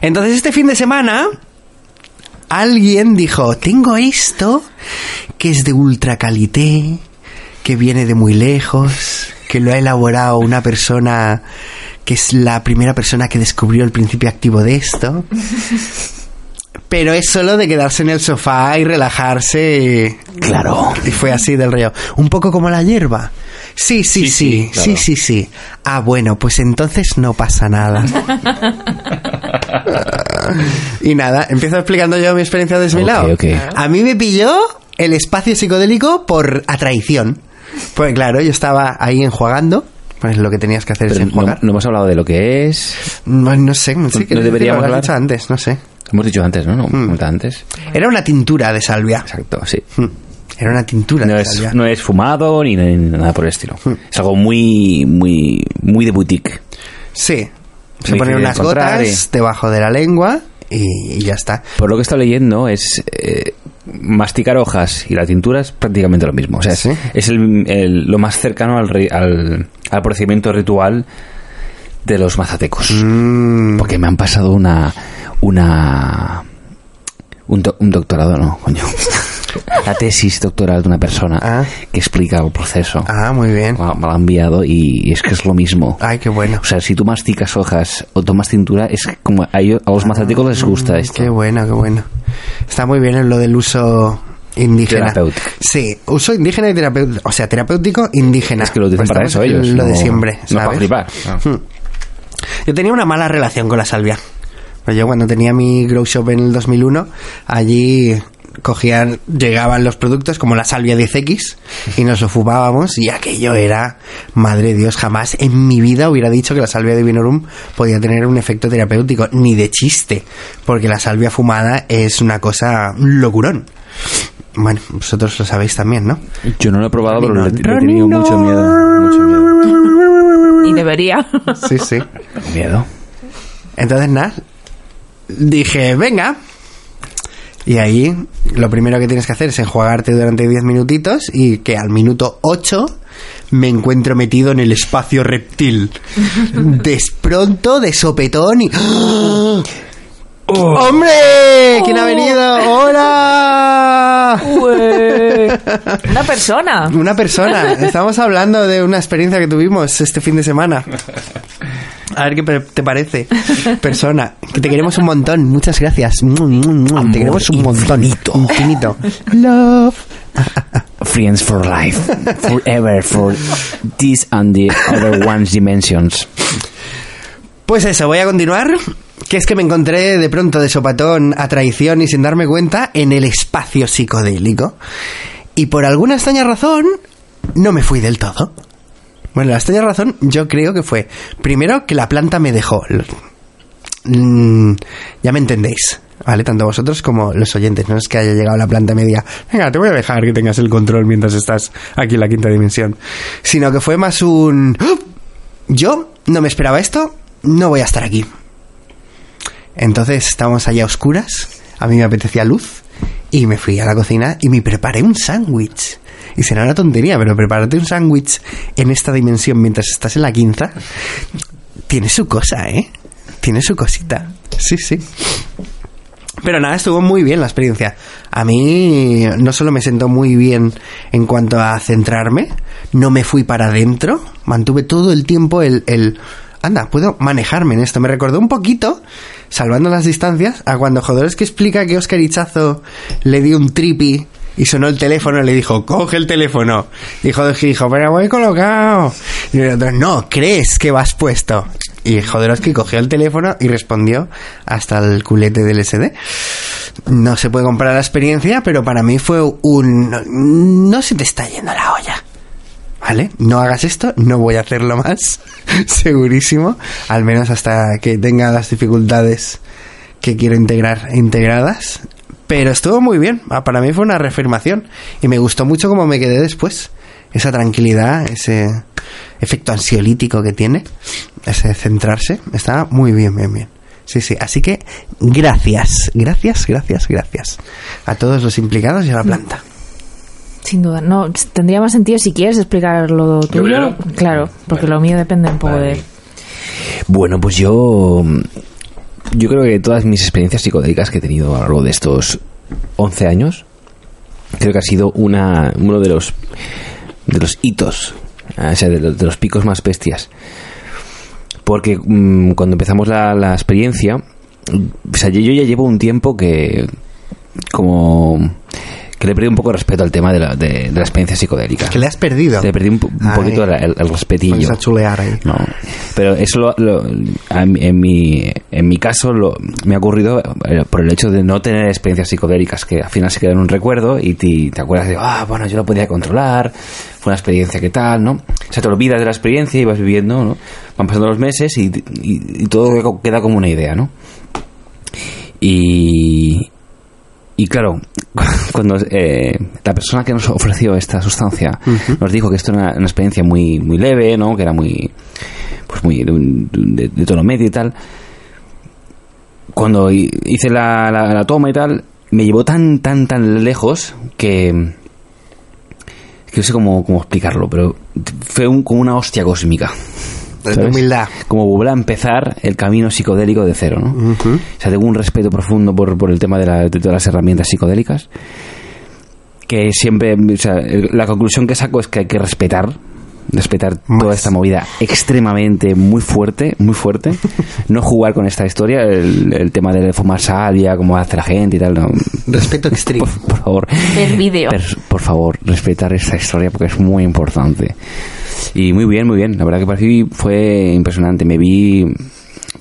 Entonces este fin de semana alguien dijo, tengo esto que es de ultra calité, que viene de muy lejos, que lo ha elaborado una persona que es la primera persona que descubrió el principio activo de esto. Pero es solo de quedarse en el sofá y relajarse.
Claro.
Y fue así del rollo. Un poco como la hierba. Sí, sí, sí, sí,
claro.
sí, sí, sí. Ah, bueno, pues entonces no pasa nada. y nada, empiezo explicando yo mi experiencia desvelado.
Ok, ok.
A mí me pilló el espacio psicodélico por a traición. Pues claro, yo estaba ahí enjuagando. Pues lo que tenías que hacer es
Pero no,
enjuagar.
no hemos hablado de lo que es.
No, no sé, no sé
No deberíamos hablar.
dicho antes, no sé.
Hemos dicho antes, ¿no? No,
Hmm.
antes.
Era una tintura de salvia.
Exacto, sí.
Hmm. Era una tintura
No
de
es,
salvia.
no es fumado ni, ni nada por el estilo.
Hmm.
Es algo muy, muy, muy de boutique.
Sí. Se ponen unas gotas debajo de la lengua y, y ya está.
Por lo que he estado leyendo, es eh, masticar hojas y la tintura es prácticamente lo mismo. O sea, es,
¿Sí?
es el- el- lo más cercano al, al, al procedimiento ritual de los mazatecos.
Mm,
Porque me han pasado una. una un, do- un doctorado, no, coño. La tesis doctoral de una persona
Ah.
que explica el proceso.
Ah, muy bien.
Me la ha enviado y, es que es lo mismo.
Ay, qué bueno.
O sea, si tú masticas hojas o tomas cintura, es como a, ellos- a los mazatecos les gusta esto.
Qué bueno, qué bueno. Está muy bien en lo del uso indígena.
Terapéutico.
Sí, uso indígena y terapéutico. O sea, terapéutico indígena.
Es que lo dicen
Pues
para eso ellos.
Lo de siempre,
No para
¿sabes?
flipar.
Hmm. Yo tenía una mala relación con la salvia. Pues yo cuando tenía mi grow shop en el 2001, allí cogían, llegaban los productos como la salvia 10X y nos lo fumábamos y aquello era, madre de Dios, jamás en mi vida hubiera dicho que la salvia de Vinorum podía tener un efecto terapéutico, ni de chiste, porque la salvia fumada es una cosa un locurón. Bueno, vosotros lo sabéis también, ¿no?
Yo no lo he probado, pero le, le he tenido mucho miedo. Mucho miedo.
Y debería.
Sí, sí.
Miedo.
Entonces, nada, dije, venga. Y ahí lo primero que tienes que hacer es enjuagarte durante 10 minutitos y que al minuto 8 me encuentro metido en el espacio reptil. Despronto, de sopetón y... ¡Ah! ¡Hombre! ¿Quién ha venido? ¡Hola!
Una persona.
Una persona. Estamos hablando de una experiencia que tuvimos este fin de semana. A ver qué te parece. Persona. Que te queremos un montón. Muchas gracias. Te queremos un montón. Infinito. Love.
Friends for life. Forever. For this and the other one's dimensions.
Pues eso, voy a continuar. Que es que me encontré de pronto de sopatón a traición y sin darme cuenta en el espacio psicodélico. Y por alguna extraña razón, no me fui del todo. Bueno, la extraña razón yo creo que fue, primero, que la planta me dejó. Mm, ya me entendéis, ¿vale? Tanto vosotros como los oyentes. No es que haya llegado la planta media, venga, te voy a dejar que tengas el control mientras estás aquí en la quinta dimensión. Sino que fue más un... ¡Oh! Yo no me esperaba esto, no voy a estar aquí. Entonces estábamos allá a oscuras, a mí me apetecía luz y me fui a la cocina y me preparé un sándwich. Y será una tontería, pero prepararte un sándwich en esta dimensión mientras estás en la quinta tiene su cosa, ¿eh? Tiene su cosita. Sí, sí. Pero nada, estuvo muy bien la experiencia. A mí no solo me sentó muy bien en cuanto a centrarme, no me fui para adentro, mantuve todo el tiempo el, el anda, puedo manejarme en esto. Me recordó un poquito, salvando las distancias, a cuando Jodorowsky explica que Oscar Ichazo le dio un tripi y sonó el teléfono y le dijo, coge el teléfono. Y Jodorowsky dijo, pero voy colocado. Y el otro, no, crees que vas puesto. Y Jodorowsky cogió el teléfono y respondió hasta el culete del SD. No se puede comprar la experiencia, pero para mí fue un... No, no se te está yendo la olla. ¿Vale? No hagas esto, no voy a hacerlo más, segurísimo, al menos hasta que tenga las dificultades que quiero integrar integradas. Pero estuvo muy bien, Ah, para mí fue una reafirmación y me gustó mucho cómo me quedé después. Esa tranquilidad, ese efecto ansiolítico que tiene, ese centrarse, está muy bien, bien, bien. Sí, sí, así que gracias, gracias, gracias, gracias a todos los implicados y a la planta.
Sin duda. No, tendría más sentido si quieres explicar lo tuyo. Claro, porque lo mío depende un poco de...
Bueno, pues yo. Yo creo que todas mis experiencias psicodélicas que he tenido a lo largo de estos 11 años, creo que ha sido una, uno de los, de los hitos, ah, o sea, de los, de los picos más bestias. Porque mm, cuando empezamos la, la experiencia, o sea, yo, yo ya llevo un tiempo que. como. Que le perdí un poco de respeto al tema de la, de, de la experiencia psicodélica.
Que le has perdido.
Le perdí un, po- un
Ay.
poquito el, el- respetillo.
A chulear ahí.
No, pero eso lo- lo- en, mi, en mi caso lo- me ha ocurrido eh, por el hecho de no tener experiencias psicodélicas que al final se quedan en un recuerdo y te, te acuerdas de, ah, bueno, yo lo podía controlar, fue una experiencia que tal, ¿no? O sea, te olvidas de la experiencia y vas viviendo, ¿no? Van pasando los meses y, y- y todo queda como una idea, ¿no? Y, y claro, cuando eh, la persona que nos ofreció esta sustancia nos dijo que esto era una, una experiencia muy muy leve, ¿no? Que era muy pues muy de, de- de tono medio y tal. Cuando hi- hice la, la- la toma y tal, me llevó tan tan tan lejos que que no sé cómo, cómo explicarlo, pero fue un- como una hostia cósmica.
De
¿sabes?
humildad.
Como volver a empezar el camino psicodélico de cero, ¿no? O sea, tengo un respeto profundo por, por el tema de, la- de todas las herramientas psicodélicas. Que siempre, o sea, la conclusión que saco es que hay que respetar, respetar toda esta movida extremadamente muy fuerte, muy fuerte. No jugar con esta historia, el, el tema de fumar salvia, como hace la gente y tal. no.
Respeto extremo.
Por, por favor.
Ver vídeo.
Per- por favor, respetar esta historia porque es muy importante. Y muy bien, muy bien. La verdad que para mí fue impresionante. Me vi.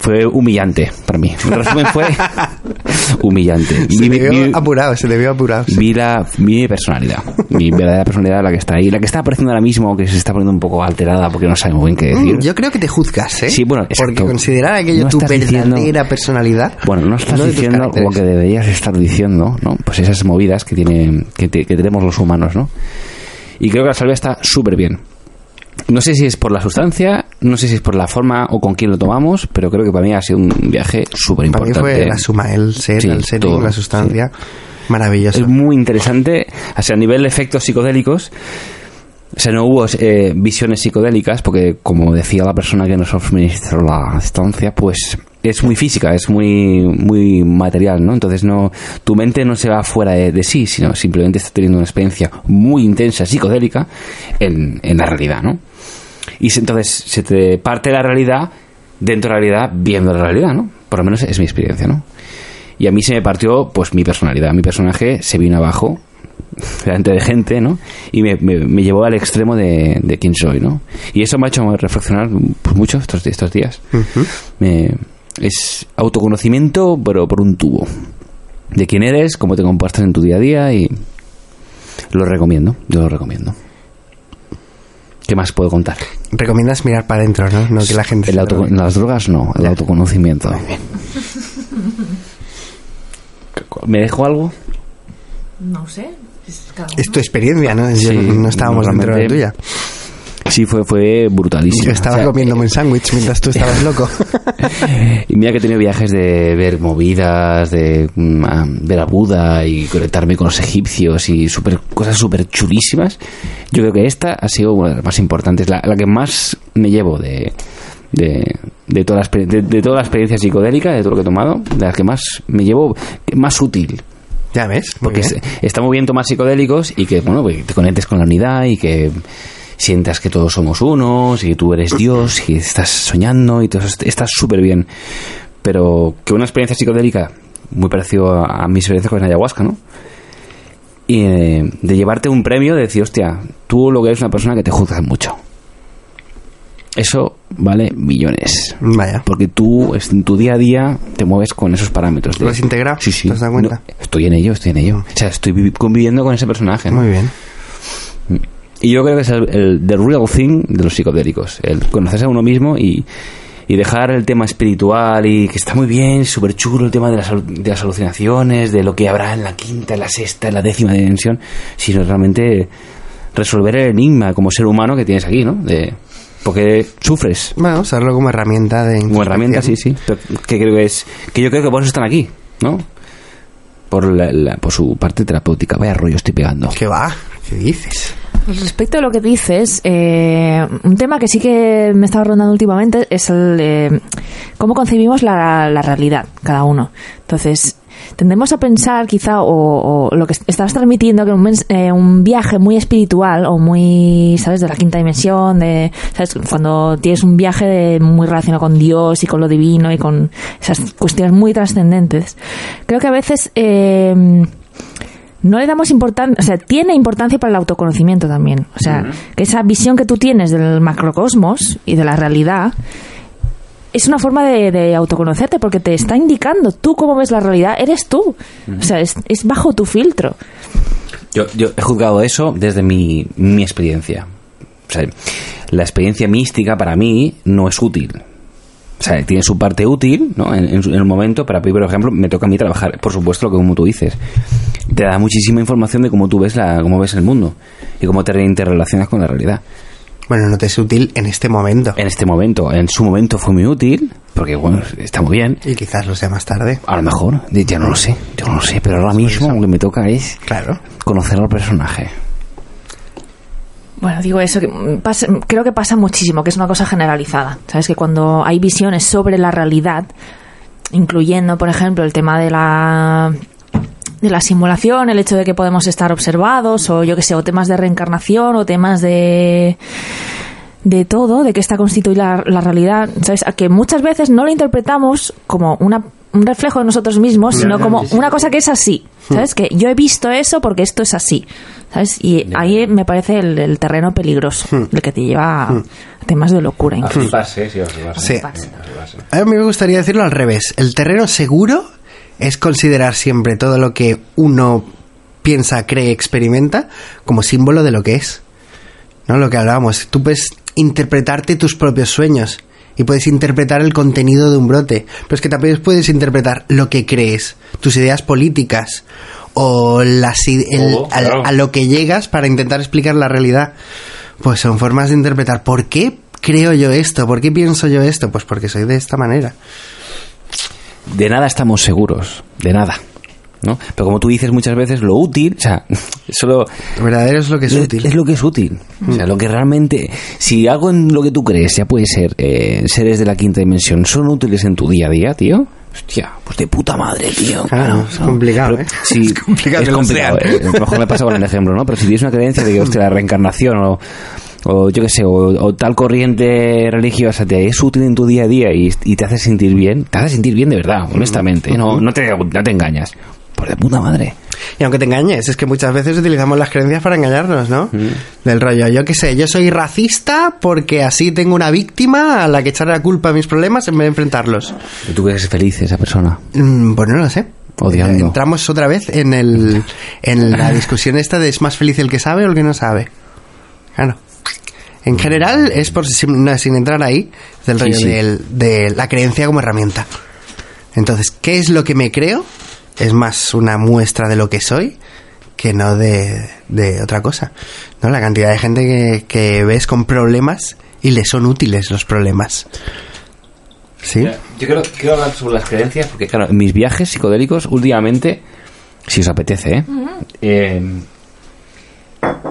Fue humillante para mí. En resumen, fue humillante.
Se
Vi-
le
vi-
vio apurado, se le vio apurado. sí.
vi la, mi personalidad. Mi verdadera personalidad, la que está ahí. La que está apareciendo ahora mismo, que se está poniendo un poco alterada porque no sabe muy bien qué decir.
Mm, Yo creo que te juzgas, ¿eh?
Sí, bueno, exacto.
Porque considerar aquello
No
tu
diciendo-
verdadera personalidad.
Bueno, no estás diciendo lo que deberías estar diciendo, ¿no? Pues esas movidas que, tiene, que, te- que tenemos los humanos, ¿no? Y creo que la salvia está súper bien. No sé si es por la sustancia, no sé si es por la forma o con quién lo tomamos, pero creo que para mí ha sido un viaje súper
Para mí
importante.
fue la suma, el ser,
Sí,
el setting,
todo,
la sustancia. Maravilloso.
Es muy interesante, o sea, a nivel de efectos psicodélicos, o sea, no hubo eh, visiones psicodélicas, porque como decía la persona que nos suministró la estancia, pues es muy física, es muy muy material, ¿no? Entonces no tu mente no se va fuera de, de sí, sino simplemente está teniendo una experiencia muy intensa psicodélica en, en la realidad, ¿no? Y entonces se te parte la realidad dentro de la realidad viendo la realidad, ¿no? Por lo menos es mi experiencia, ¿no? Y a mí se me partió, pues, mi personalidad. Mi personaje se vino abajo delante de gente, ¿no? Y me, me- me llevó al extremo de, de quién soy, ¿no? Y eso me ha hecho reflexionar pues, mucho estos, estos días. Me- es autoconocimiento, pero por un tubo. De quién eres, cómo te comportas en tu día a día y lo recomiendo, yo lo recomiendo. ¿Qué más puedo contar?
Recomiendas mirar para adentro, ¿no? No que la gente...
El auto-
lo-
las drogas no, el autoconocimiento. ¿Me dejo algo?
No sé. es.
Es tu experiencia, ¿no? Yo-
Sí,
no estábamos dentro de la tuya.
Sí, fue, fue brutalísimo.
Yo estaba
O sea,
comiéndome un sándwich mientras tú estabas loco.
Y mira que he tenido viajes de ver movidas, de mm, ver a Buda y conectarme con los egipcios y super, cosas súper chulísimas. Yo creo que esta ha sido una de las más importantes, la, la que más me llevo de, de, de, toda la, de, de toda la experiencia psicodélica, de todo lo que he tomado, de las que más me llevo, más útil.
ya ves.
Porque
bien.
está muy bien tomar psicodélicos y que, bueno, que te conectes con la unidad y que sientas que todos somos unos y que tú eres Dios y estás soñando y todo eso está súper bien. Pero que una experiencia psicodélica, muy parecido a, a mi experiencia con ayahuasca, ¿no? Y eh, de llevarte un premio, de decir, hostia, tú lo que eres una persona que te juzgas mucho. Eso vale millones.
Vaya.
Porque tú en tu día a día te mueves con esos parámetros. de-
¿Lo has integrado?
Sí, sí.
¿Te has dado cuenta?
No, estoy en ello, estoy en ello. O sea, estoy vivi- conviviendo con ese personaje. ¿no?
Muy bien.
Y yo creo que es el, el the real thing de los psicodélicos. El conocerse a uno mismo y, y dejar el tema espiritual y que está muy bien, súper chulo el tema de las, de las alucinaciones, de lo que habrá en la quinta, en la sexta, en la décima dimensión, sino realmente resolver el enigma como ser humano que tienes aquí, ¿no? De, porque sufres.
Bueno, usarlo como herramienta de...
Como herramienta, sí, sí. Que creo que es. Que yo creo que por eso están aquí, ¿no? Por, la, la- por su parte terapéutica. Vaya rollo estoy pegando.
¿Qué va? ¿Qué dices?
Respecto a lo que dices, eh, un tema que sí que me estaba rondando últimamente es el eh, cómo concebimos la, la realidad, cada uno. Entonces, tendemos a pensar quizá, o, lo que estabas transmitiendo, que un, eh, un viaje muy espiritual o muy, ¿sabes?, de la quinta dimensión, de, ¿sabes?, cuando tienes un viaje muy relacionado con Dios y con lo divino y con esas cuestiones muy trascendentes. Creo que a veces... eh, no le damos importancia, o sea, tiene importancia para el autoconocimiento también. O sea, que esa visión que tú tienes del macrocosmos y de la realidad es una forma de, de autoconocerte porque te está indicando tú cómo ves la realidad, eres tú. O sea, es, es bajo tu filtro.
Yo, yo he juzgado eso desde mi, mi experiencia. O sea, la experiencia mística para mí no es útil. O sea, tiene su parte útil, ¿no? En, en en el momento, para mí, por ejemplo, me toca a mí trabajar, por supuesto, lo que como tú dices. Te da muchísima información de cómo tú ves la, cómo ves el mundo y cómo te interrelacionas con la realidad.
Bueno, no te es útil en este momento.
En este momento, en su momento fue muy útil, porque bueno, está muy bien.
Y quizás lo sea más tarde.
A lo mejor, ya no lo sé, yo no lo sé, pero ahora mismo lo que me toca es
Claro.
conocer al personaje.
Bueno, digo eso, que pasa- creo que pasa muchísimo, que es una cosa generalizada. Sabes que cuando hay visiones sobre la realidad, incluyendo, por ejemplo, el tema de la de la simulación, el hecho de que podemos estar observados, o yo que sé, o temas de reencarnación, o temas de de todo, de que está constituida la, realidad, ¿sabes? Que muchas veces no lo interpretamos como una, un reflejo de nosotros mismos, sino como una cosa que es así, ¿sabes? Que yo he visto eso porque esto es así, ¿sabes? Y ahí me parece el, el terreno peligroso, el que te lleva a temas de locura. incluso.
Sí. A mí me gustaría decirlo al revés. El terreno seguro es considerar siempre todo lo que uno piensa, cree, experimenta como símbolo de lo que es. ¿No? Lo que hablábamos. Tú puedes interpretarte tus propios sueños y puedes interpretar el contenido de un brote. Pero es que también puedes interpretar lo que crees, tus ideas políticas o las, el-
claro.
a lo que llegas para intentar explicar la realidad. Pues son formas de interpretar. ¿Por qué creo yo esto? ¿Por qué pienso yo esto? Pues porque soy de esta manera.
de nada estamos seguros, de nada. ¿No? Pero como tú dices muchas veces, lo útil, o sea, solo
Lo verdadero es lo que es útil.
es lo que es útil. O sea, lo que realmente, si algo en lo que tú crees ya puede ser eh, seres de la quinta dimensión, son útiles en tu día a día, tío. Hostia, pues de puta madre, tío.
Claro, es complicado,
Pero
¿eh? Es complicado
es complicado, eh. A lo mejor me pasa con el ejemplo, ¿no? Pero si tienes una creencia de que, hostia, la reencarnación o, o yo qué sé, o, o tal corriente religiosa te es útil en tu día a día y, y te hace sentir bien, te hace sentir bien de verdad, honestamente, ¿eh? no, no, te, no te engañas. Pues de puta madre.
Y aunque te engañes, es que muchas veces utilizamos las creencias para engañarnos, ¿no?
Mm.
Del rollo, yo qué sé, yo soy racista porque así tengo una víctima a la que echar la culpa a mis problemas en vez de enfrentarlos.
¿Y tú crees feliz esa persona?
Mm, Pues no lo sé.
Odiando.
Entramos otra vez en, el, en la discusión esta de es más feliz el que sabe o el que no sabe. Claro. En general es por sin, no, sin entrar ahí del
Sí,
rollo
sí.
del- de la creencia como herramienta. Entonces, ¿qué es lo que me creo? Es más una muestra de lo que soy que no de, de otra cosa. ¿No? La cantidad de gente que, que ves con problemas y le son útiles los problemas. ¿Sí?
Yo quiero, quiero hablar sobre las creencias porque, claro, en mis viajes psicodélicos últimamente, si os apetece, ¿eh? Eh,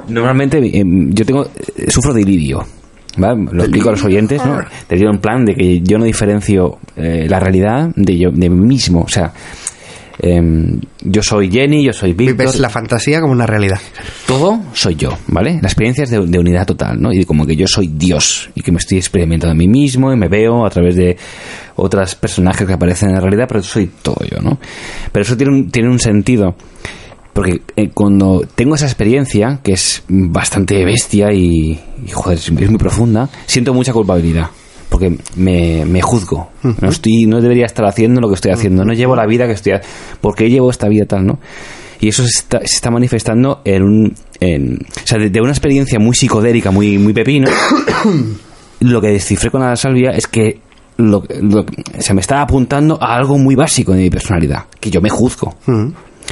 normalmente eh, yo tengo eh, sufro de ilirio. ¿vale? Lo explico a los oyentes, ¿no? Te digo en plan de que yo no diferencio eh, la realidad de yo de mí mismo. O sea, em, yo soy Jenny, yo soy Víctor.
Vives la fantasía como una realidad.
todo soy yo, ¿vale? La experiencia es de, de unidad total, ¿no? Y de como que yo soy Dios y que me estoy experimentando a mí mismo y me veo a través de otras personajes que aparecen en la realidad, pero soy todo yo, ¿no? Pero eso tiene un, tiene un sentido. Porque eh, cuando tengo esa experiencia, que es bastante bestia y, y, joder, es muy profunda, siento mucha culpabilidad. Porque me, me juzgo. No, estoy, no debería estar haciendo lo que estoy haciendo. No llevo la vida que estoy haciendo. ¿Por qué llevo esta vida tal, no? Y eso se está, se está manifestando en un. En, o sea, de, de una experiencia muy psicodélica, muy, muy pepino. lo que descifré con la salvia es que lo, lo- se me está apuntando a algo muy básico de mi personalidad, que yo me juzgo.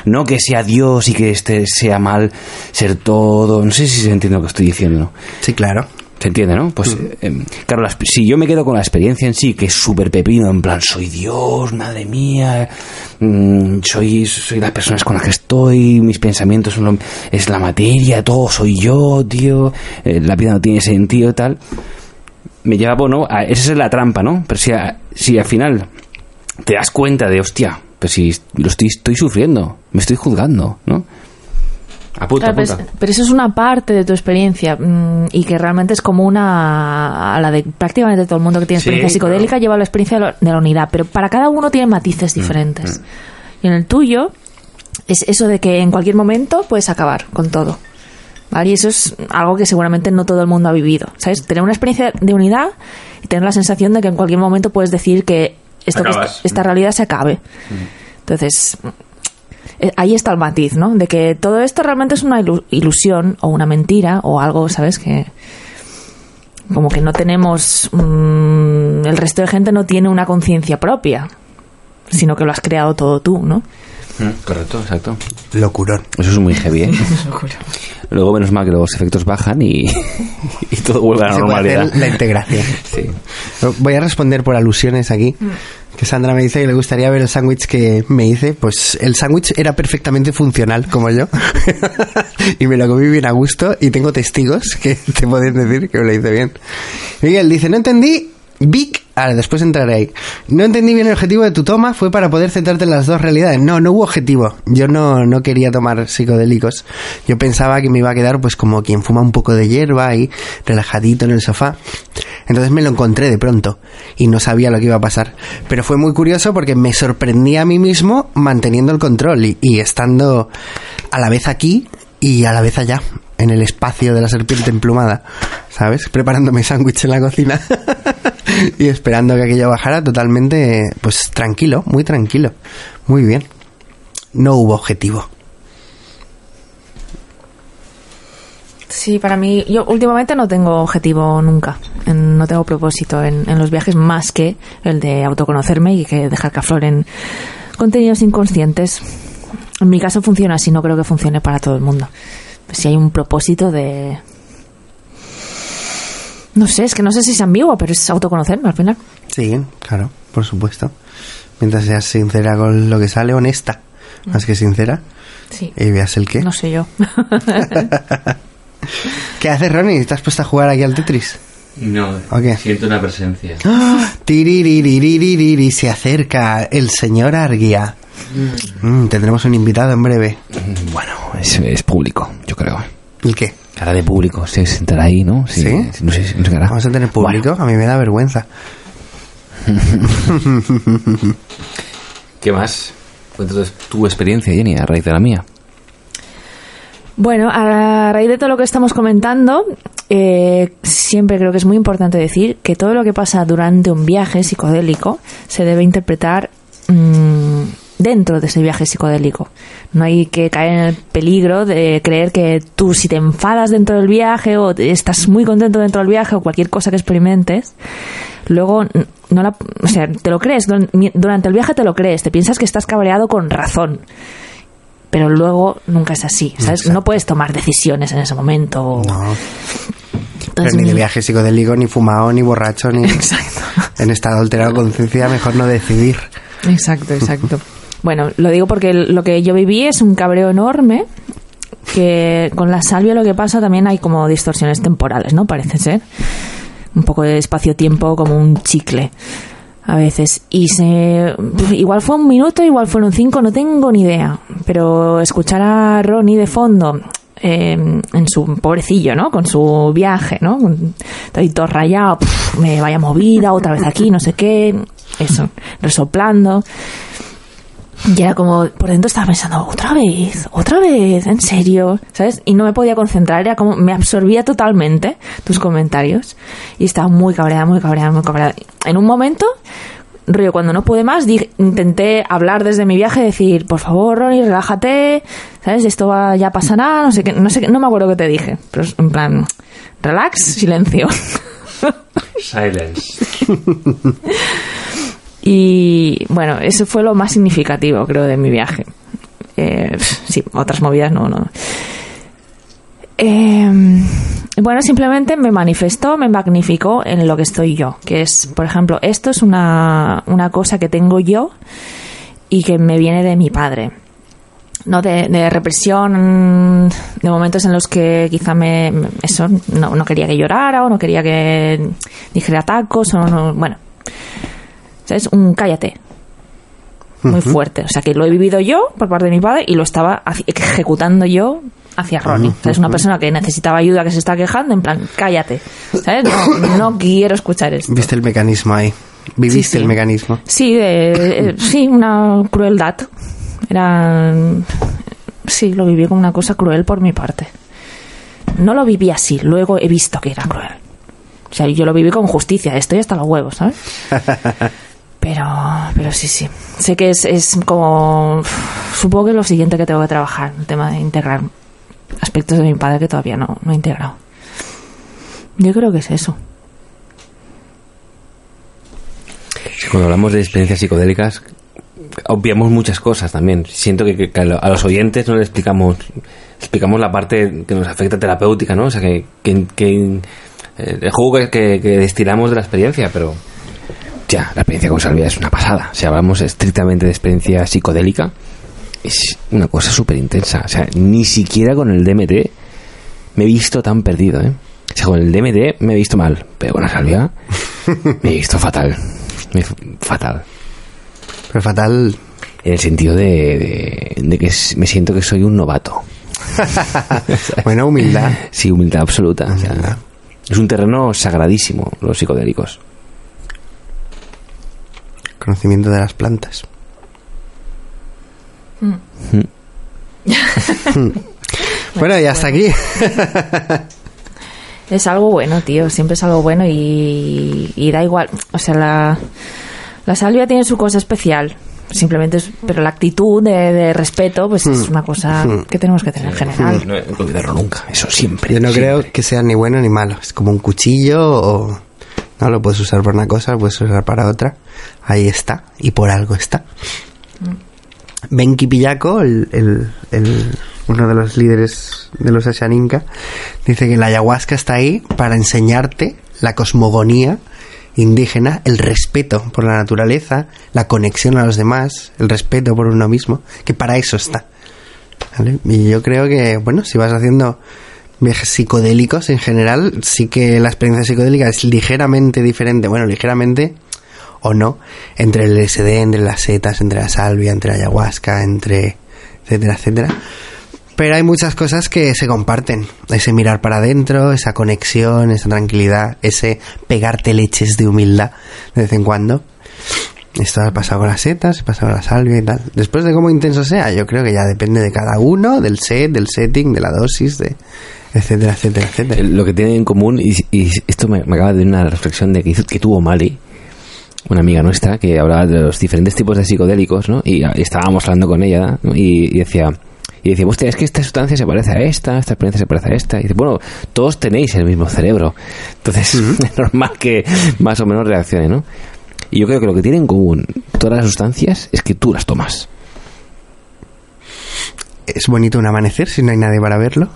No que sea Dios y que este sea mal ser todo. No sé si se entiende lo que estoy diciendo.
Sí, claro.
¿Se entiende, no? Pues, eh, claro, la si yo me quedo con la experiencia en sí, que es súper pepino, en plan, soy Dios, madre mía, mm, soy, soy las personas con las que estoy, mis pensamientos son lo- es la materia, todo soy yo, tío, eh, la vida no tiene sentido y tal, me lleva, bueno, a- esa es la trampa, ¿no? Pero si, a- si al final te das cuenta de, hostia, pues si lo estoy, estoy sufriendo, me estoy juzgando, ¿no? Apunta,
Claro, pero, es-
apunta.
pero eso es una parte de tu experiencia mm, y que realmente es como una a la de prácticamente todo el mundo que tiene
Sí,
experiencia psicodélica lleva la experiencia de la- de la unidad, pero para cada uno tiene
Mm,
matices diferentes. Y en el tuyo es eso de que en cualquier momento puedes acabar con todo. ¿Vale? Y eso es algo que seguramente no todo el mundo ha vivido. ¿Sabes? Tener una experiencia de unidad y tener la sensación de que en cualquier momento puedes decir que esto que esta, esta realidad se acabe. Entonces, ahí está el matiz, ¿no? De que todo esto realmente es una ilu- ilusión o una mentira o algo, ¿sabes? Que como que no tenemos... mm, el resto de gente no tiene una conciencia propia, sino que lo has creado todo tú, ¿no?
Mm, Correcto, exacto.
Locurón.
Eso es muy heavy, ¿eh? Luego, menos mal que los efectos bajan y, y todo vuelve a la normalidad.
hacer la integración.
Sí.
Voy a responder por alusiones aquí. Que Sandra me dice que le gustaría ver el sándwich que me hice. Pues el sándwich era perfectamente funcional, como yo. y me lo comí bien a gusto. Y tengo testigos que te pueden decir que me lo hice bien. Miguel dice: No entendí. Vic, ahora después entraré ahí. No entendí bien el objetivo de tu toma, fue para poder centrarte en las dos realidades. No, no hubo objetivo. Yo no, no quería tomar psicodélicos. Yo pensaba que me iba a quedar pues como quien fuma un poco de hierba ahí, relajadito en el sofá. Entonces me lo encontré de pronto y no sabía lo que iba a pasar. Pero fue muy curioso porque me sorprendí a mí mismo manteniendo el control y, y estando a la vez aquí y a la vez allá, en el espacio de la serpiente emplumada, ¿sabes? Preparándome sándwich en la cocina y esperando que aquello bajara totalmente, pues tranquilo, muy tranquilo, muy bien. No hubo objetivo.
Sí, para mí, yo últimamente no tengo objetivo nunca, en- no tengo propósito en, en los viajes más que el de autoconocerme y que dejar que afloren contenidos inconscientes. En mi caso funciona así, no creo que funcione para todo el mundo. Si hay un propósito de... No sé, es que no sé si es ambiguo, pero es autoconocerme al final.
Sí, claro, por supuesto. Mientras seas sincera con lo que sale, honesta, más que sincera,
Sí.
y veas el qué.
No sé yo.
¿Qué haces, Ronnie? ¿Te has puesto a jugar aquí al Tetris?
No,
okay.
siento una presencia.
¡Ah! Se acerca el señor Arguía. Mm, mm tendremos un invitado en breve. Mm.
Bueno, es, es público, yo creo.
¿El qué?
Cara de público, se sentará ahí, ¿no?
Sí. ¿Sí?
No sé, no sé
Vamos a tener público, bueno. a mí me da vergüenza.
¿Qué más? Cuéntanos tu experiencia, Jenny, a raíz de la mía.
Bueno, a raíz de todo lo que estamos comentando, eh, siempre creo que es muy importante decir que todo lo que pasa durante un viaje psicodélico se debe interpretar mm, dentro de ese viaje psicodélico. No hay que caer en el peligro de creer que tú si te enfadas dentro del viaje o estás muy contento dentro del viaje o cualquier cosa que experimentes, luego no la, o sea, te lo crees durante el viaje te lo crees, te piensas que estás cabreado con razón. Pero luego nunca es así, ¿sabes? No puedes tomar decisiones en ese momento.
No,
Entonces,
pero ni de
mi-
viaje psicodélico, ni fumado, ni borracho, ni
Exacto.
en estado alterado de conciencia, mejor no decidir.
Exacto, exacto. Bueno, lo digo porque lo que yo viví es un cabreo enorme que con la salvia lo que pasa también hay como distorsiones temporales, ¿no? Parece ser. Un poco de espacio-tiempo como un chicle a veces. Y se igual fue un minuto, igual fueron cinco, no tengo ni idea. Pero escuchar a Ronnie de fondo eh, en su pobrecillo, ¿no? Con su viaje, ¿no? Estoy todo rayado, pf, me vaya movida, otra vez aquí, no sé qué. Eso, resoplando. Y era como, por dentro estaba pensando, otra vez, otra vez, en serio, ¿sabes? Y no me podía concentrar, era como, me absorbía totalmente tus comentarios. Y estaba muy cabreada, muy cabreada, muy cabreada. En un momento, Río, cuando no pude más, dije- intenté hablar desde mi viaje, decir, por favor, Ronnie, relájate, ¿sabes? Esto va, ya pasará, no sé qué, no sé qué, no me acuerdo qué te dije, pero en plan, relax, silencio.
Silence.
Y bueno, eso fue lo más significativo, creo, de mi viaje. Eh, sí, otras movidas no, no. Eh, bueno, simplemente me manifestó, me magnificó en lo que estoy yo. Que es, por ejemplo, esto es una, una cosa que tengo yo y que me viene de mi padre. No de, de represión, de momentos en los que quizá me. Eso, no, no quería que llorara o no quería que dijera tacos o no. Bueno, ¿sabes? Un cállate. Muy fuerte. O sea, que lo he vivido yo por parte de mi padre y lo estaba ejecutando yo hacia Ronnie. ¿Sabes? Una persona que necesitaba ayuda, que se está quejando, en plan, cállate. ¿Sabes? No, no quiero escuchar esto.
Viste el mecanismo ahí. Viviste
Sí, sí.
el mecanismo.
Sí, eh, sí, una crueldad. Era. Sí, lo viví como una cosa cruel por mi parte. No lo viví así, luego he visto que era cruel. O sea, yo lo viví con justicia, estoy hasta los huevos, ¿sabes? Pero, pero sí, sí. Sé que es, es como. Supongo que es lo siguiente que tengo que trabajar, el tema de integrar aspectos de mi padre que todavía no, no he integrado. Yo creo que es eso.
Cuando hablamos de experiencias psicodélicas, obviamos muchas cosas también. Siento que, a lo- a los oyentes no le explicamos explicamos la parte que nos afecta terapéutica, ¿no? O sea, que, que- que, eh, el juego que, que- que destilamos de la experiencia, pero ya, la experiencia con Salvia es una pasada. Si hablamos estrictamente de experiencia psicodélica, es una cosa súper intensa. O sea, ni siquiera con el DMT me he visto tan perdido, ¿eh? O sea, con el DMT me he visto mal, pero con la Salvia me he visto fatal. Me- fatal.
Pero fatal.
En el sentido de, de- de que me siento que soy un novato.
Buena humildad.
Sí, humildad absoluta. o sea,
Humildad.
es un terreno sagradísimo, los psicodélicos.
Conocimiento de las plantas. bueno, y hasta aquí.
Es algo bueno, tío. Siempre es algo bueno y, y da igual. O sea, la, la salvia tiene su cosa especial. Simplemente es, pero la actitud de, de respeto, pues es una cosa que tenemos que tener en general.
No olvidarlo nunca, eso siempre.
Yo no
siempre.
creo que sea ni bueno ni malo. Es como un cuchillo o... No lo puedes usar para una cosa, lo puedes usar para otra. Ahí está. Y por algo está. Benki Pillaco, el, el- el- uno de los líderes de los Ashaninka, dice que la ayahuasca está ahí para enseñarte la cosmogonía indígena, el respeto por la naturaleza, la conexión a los demás, el respeto por uno mismo, que para eso está. ¿vale? Y yo creo que, bueno, si vas haciendo viajes psicodélicos en general, sí que la experiencia psicodélica es ligeramente diferente, bueno, ligeramente o no, entre el LSD, entre las setas, entre la salvia, entre la ayahuasca, entre etcétera, etcétera. Pero hay muchas cosas que se comparten. Ese mirar para adentro, esa conexión, esa tranquilidad, ese pegarte leches de humildad de vez en cuando. Esto ha pasado con las setas, ha pasado con la salvia y tal. Después de cómo intenso sea, yo creo que ya depende de cada uno, del set, del setting, de la dosis, de etcétera, etcétera, etcétera.
Lo que tienen en común, y, y esto me, me acaba de una reflexión de que, hizo- que tuvo Mali, una amiga nuestra, que hablaba de los diferentes tipos de psicodélicos, ¿no? Y, y estábamos hablando con ella, ¿no? y, y decía, y decía, hostia, es que esta sustancia se parece a esta, esta experiencia se parece a esta. Y dice, bueno, todos tenéis el mismo cerebro. Entonces es normal que más o menos reaccione, ¿no? Y yo creo que lo que tienen en común todas las sustancias es que tú las tomas.
Es bonito un amanecer si no hay nadie para verlo.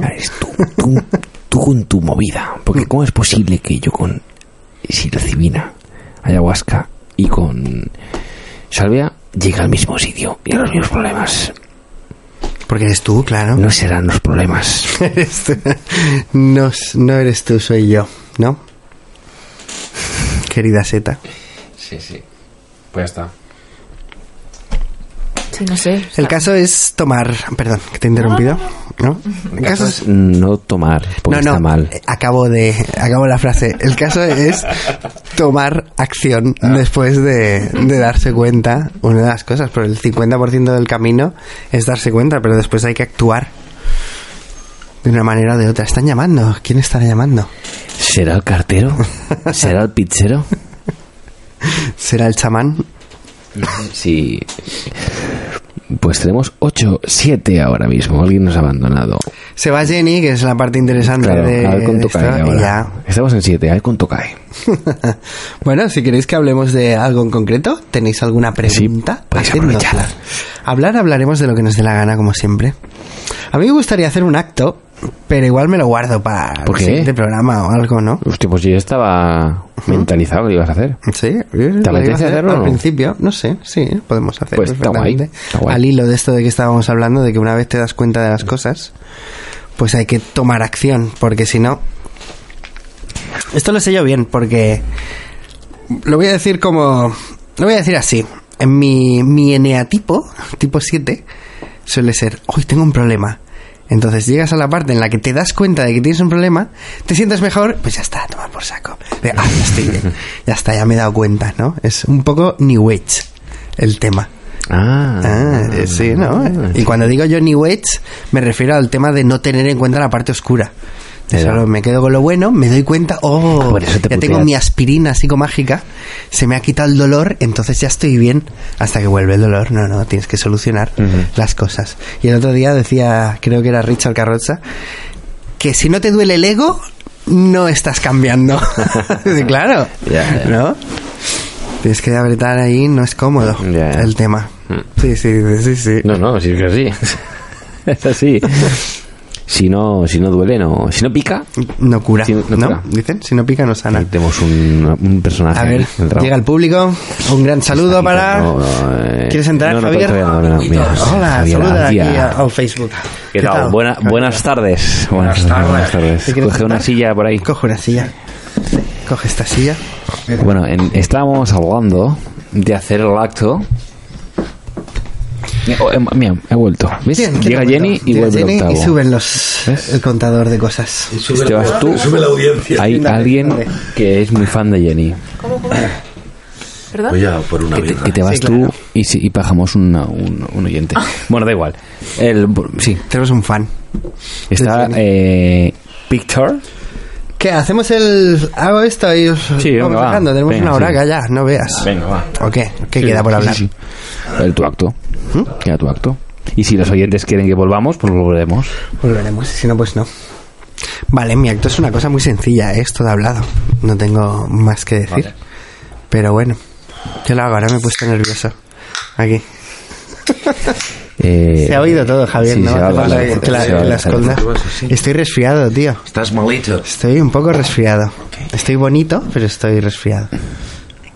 ¿No?
Eres tú, tú, tú con tu movida. Porque ¿cómo es posible que yo con psilocibina, ayahuasca y con salvia llegue al mismo sitio y a los mismos problemas?
Porque eres tú, claro.
No serán los problemas.
Eres tú. no, no eres tú, soy yo, ¿no? Querida Seta.
Sí, sí. Pues ya está.
Sí, no sé.
El caso es tomar. Perdón, que te he interrumpido. ¿No? El caso es.
no tomar, porque
No, no,
está mal.
acabo de. Acabo la frase. El caso es tomar acción después de, de darse cuenta. Una de las cosas, pero el 50% del camino es darse cuenta, pero después hay que actuar. De una manera o de otra. Están llamando. ¿Quién estará llamando?
¿Será el cartero? ¿Será el pizzero?
¿Será el chamán?
Sí. Pues tenemos 8, 7 ahora mismo. Alguien nos ha abandonado.
Se va Jenny, que es la parte interesante
Claro,
de
a ver cuánto cae ahora.
ya.
Estamos en 7, a ver cuánto cae.
bueno, si queréis que hablemos de algo en concreto, ¿tenéis alguna pregunta?
aprovechar.
Hablar, hablaremos de lo que nos dé la gana, como siempre. A mí me gustaría hacer un acto, pero igual me lo guardo para
¿Por
el
qué?
siguiente programa o algo, ¿no?
Hostia, pues yo estaba mentalizado que lo ibas a hacer.
Sí,
¿Te
lo iba a
apetece
hacer
hacerlo
Al
no?
principio, no sé, sí, podemos hacer.
Pues está guay, está guay.
Al hilo de esto de que estábamos hablando, de que una vez te das cuenta de las cosas, pues hay que tomar acción, porque si no. Esto lo sé yo bien, porque. Lo voy a decir como. Lo voy a decir así. En mi, mi eneatipo, tipo 7, suele ser: Hoy tengo un problema. Entonces llegas a la parte en la que te das cuenta de que tienes un problema, te sientes mejor, pues ya está, toma por saco. De, ah, ya estoy bien. Ya está, ya me he dado cuenta, ¿no? Es un poco New Age el tema.
Ah,
Ah, sí, ¿no? Y cuando digo yo New Age, me refiero al tema de no tener en cuenta la parte oscura. Solo me quedo con lo bueno, me doy cuenta, oh,
te
ya tengo mi aspirina psicomágica, se me ha quitado el dolor, entonces ya estoy bien hasta que vuelve el dolor. No, no, tienes que solucionar las cosas. Y el otro día decía, creo que era Richard Carroza, que si no te duele el ego, no estás cambiando. Claro,
ya.
¿no? Tienes que apretar ahí, no es cómodo el tema.
Mm.
Sí, sí, sí, sí.
No, no, sí es que sí. es así. Si no, si no duele, no. Si no pica,
No cura,
Sí, no
no,
cura.
Dicen, si no pica no sana.
ahí tenemos un, un personaje.
A ver,
el
llega el público. Un gran saludo para...
No, eh,
¿Quieres entrar,
no, no,
Javier?
todavía no, no, no, mira,
Hola,
Javier
saluda aquí al Facebook.
¿Qué tal? Buena- buenas tardes. Buenas, tardes. Buenas tardes.
¿Te quieres
Coge una silla por ahí.
Coge una silla. Coge esta silla.
Bueno, en- estábamos hablando de hacer el acto. Oh, eh, mira, he vuelto. ¿Ves?
Bien, ¿quién
Llega
ha
Jenny
vuelto?
y
Llega
vuelve el
Jenny
octavo.
y suben los,
¿Ves?
el contador de cosas.
Te vas tú.
Sube la audiencia.
Hay
Dale,
alguien
dale.
que es muy fan de Jenny.
¿Perdón?
Voy a por una
Que te, que te vas
Sí, claro.
tú y, y bajamos una- un, un oyente. Bueno, da igual. El, sí,
Tenemos un fan.
está eh, Victor.
¿Qué? ¿Hacemos el... Hago esto y os
Sí, venga,
vamos
va.
Tenemos
Venga,
una hora
sí.
ya, no veas.
Venga, va.
¿O qué? ¿Qué
Sí,
queda por hablar?
sí, sí. El tu acto. Queda tu acto. Y si los oyentes quieren que volvamos, pues volveremos.
Volveremos, si no, pues no. Vale, mi acto es una cosa muy sencilla, ¿eh? es todo hablado. No tengo más que decir.
Vale.
Pero bueno, yo lo hago, ahora me he puesto nervioso. Aquí.
Eh,
Se ha oído todo, Javier,
sí,
¿no?
se va oír,
que la, la esconda. Estoy resfriado, tío.
Estás malito.
Estoy un poco resfriado. Estoy bonito, pero estoy resfriado.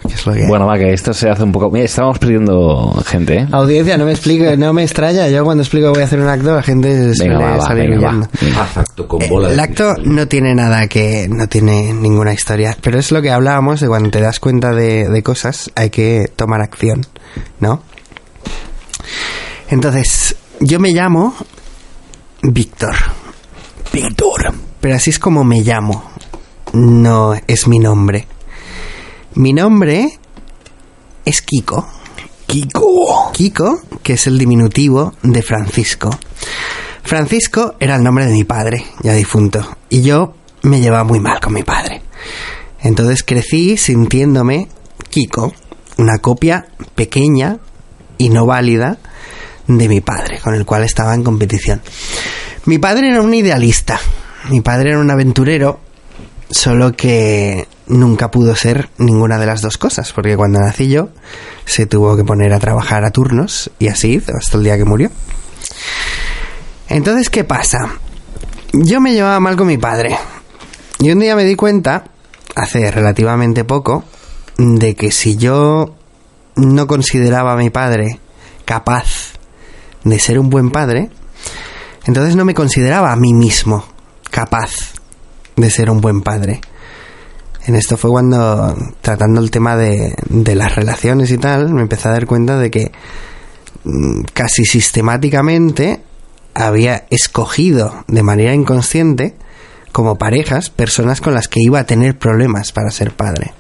¿Qué es lo que hay?
Bueno, va, que esto se hace un poco... Mira, estamos perdiendo gente, ¿eh?
Audiencia, no me explico, no me extraña. Yo cuando explico que voy a hacer un acto, la gente suele
Venga, va, va,
salir
venga, va.
huyendo.
Haz acto con bola.
Eh, El acto no tiene nada que. no tiene ninguna historia. Pero es lo que hablábamos de cuando te das cuenta de, de cosas, hay que tomar acción, ¿no? Entonces, yo me llamo Víctor. Víctor. Pero así es como me llamo. No es mi nombre. Mi nombre es Kiko. Kiko. Kiko, que es el diminutivo de Francisco. Francisco era el nombre de mi padre, ya difunto, y yo me llevaba muy mal con mi padre. Entonces crecí sintiéndome Kiko, una copia pequeña y no válida de mi padre, con el cual estaba en competición. Mi padre era un idealista, mi padre era un aventurero, solo que nunca pudo ser ninguna de las dos cosas, porque cuando nací yo se tuvo que poner a trabajar a turnos y así hasta el día que murió. Entonces, ¿qué pasa? Yo me llevaba mal con mi padre. Y un día me di cuenta, hace relativamente poco, de que si yo no consideraba a mi padre capaz de ser un buen padre, entonces no me consideraba a mí mismo capaz de ser un buen padre. En esto fue cuando, tratando el tema de, de las relaciones y tal, me empecé a dar cuenta de que mm, casi sistemáticamente había escogido de manera inconsciente como parejas personas con las que iba a tener problemas para ser padre.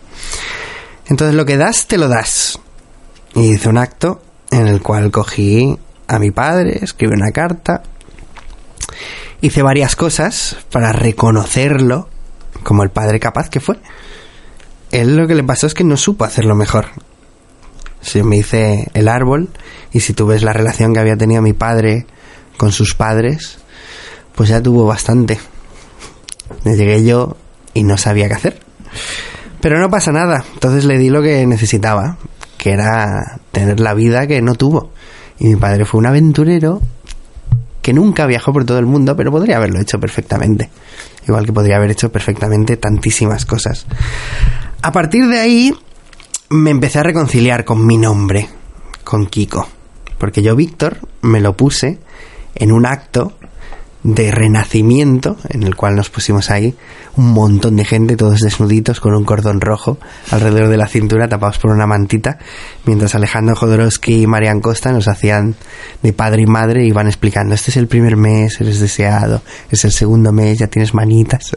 Entonces lo que das, te lo das. Y hice un acto en el cual cogí a mi padre, escribí una carta, hice varias cosas para reconocerlo como el padre capaz que fue. Él lo que le pasó es que no supo hacerlo mejor. Si me hice el árbol y si tú ves la relación que había tenido mi padre con sus padres, pues ya tuvo bastante. Me llegué yo y no sabía qué hacer. Pero no pasa nada. Entonces le di lo que necesitaba, que era tener la vida que no tuvo. Y mi padre fue un aventurero que nunca viajó por todo el mundo, pero podría haberlo hecho perfectamente. Igual que podría haber hecho perfectamente tantísimas cosas. A partir de ahí me empecé a reconciliar con mi nombre, con Kiko. Porque yo, Víctor, me lo puse en un acto de renacimiento en el cual nos pusimos ahí un montón de gente, todos desnuditos con un cordón rojo alrededor de la cintura, tapados por una mantita, mientras Alejandro Jodorowsky y Marian Costa nos hacían de padre y madre y iban explicando, este es el primer mes, eres deseado, es el segundo mes, ya tienes manitas,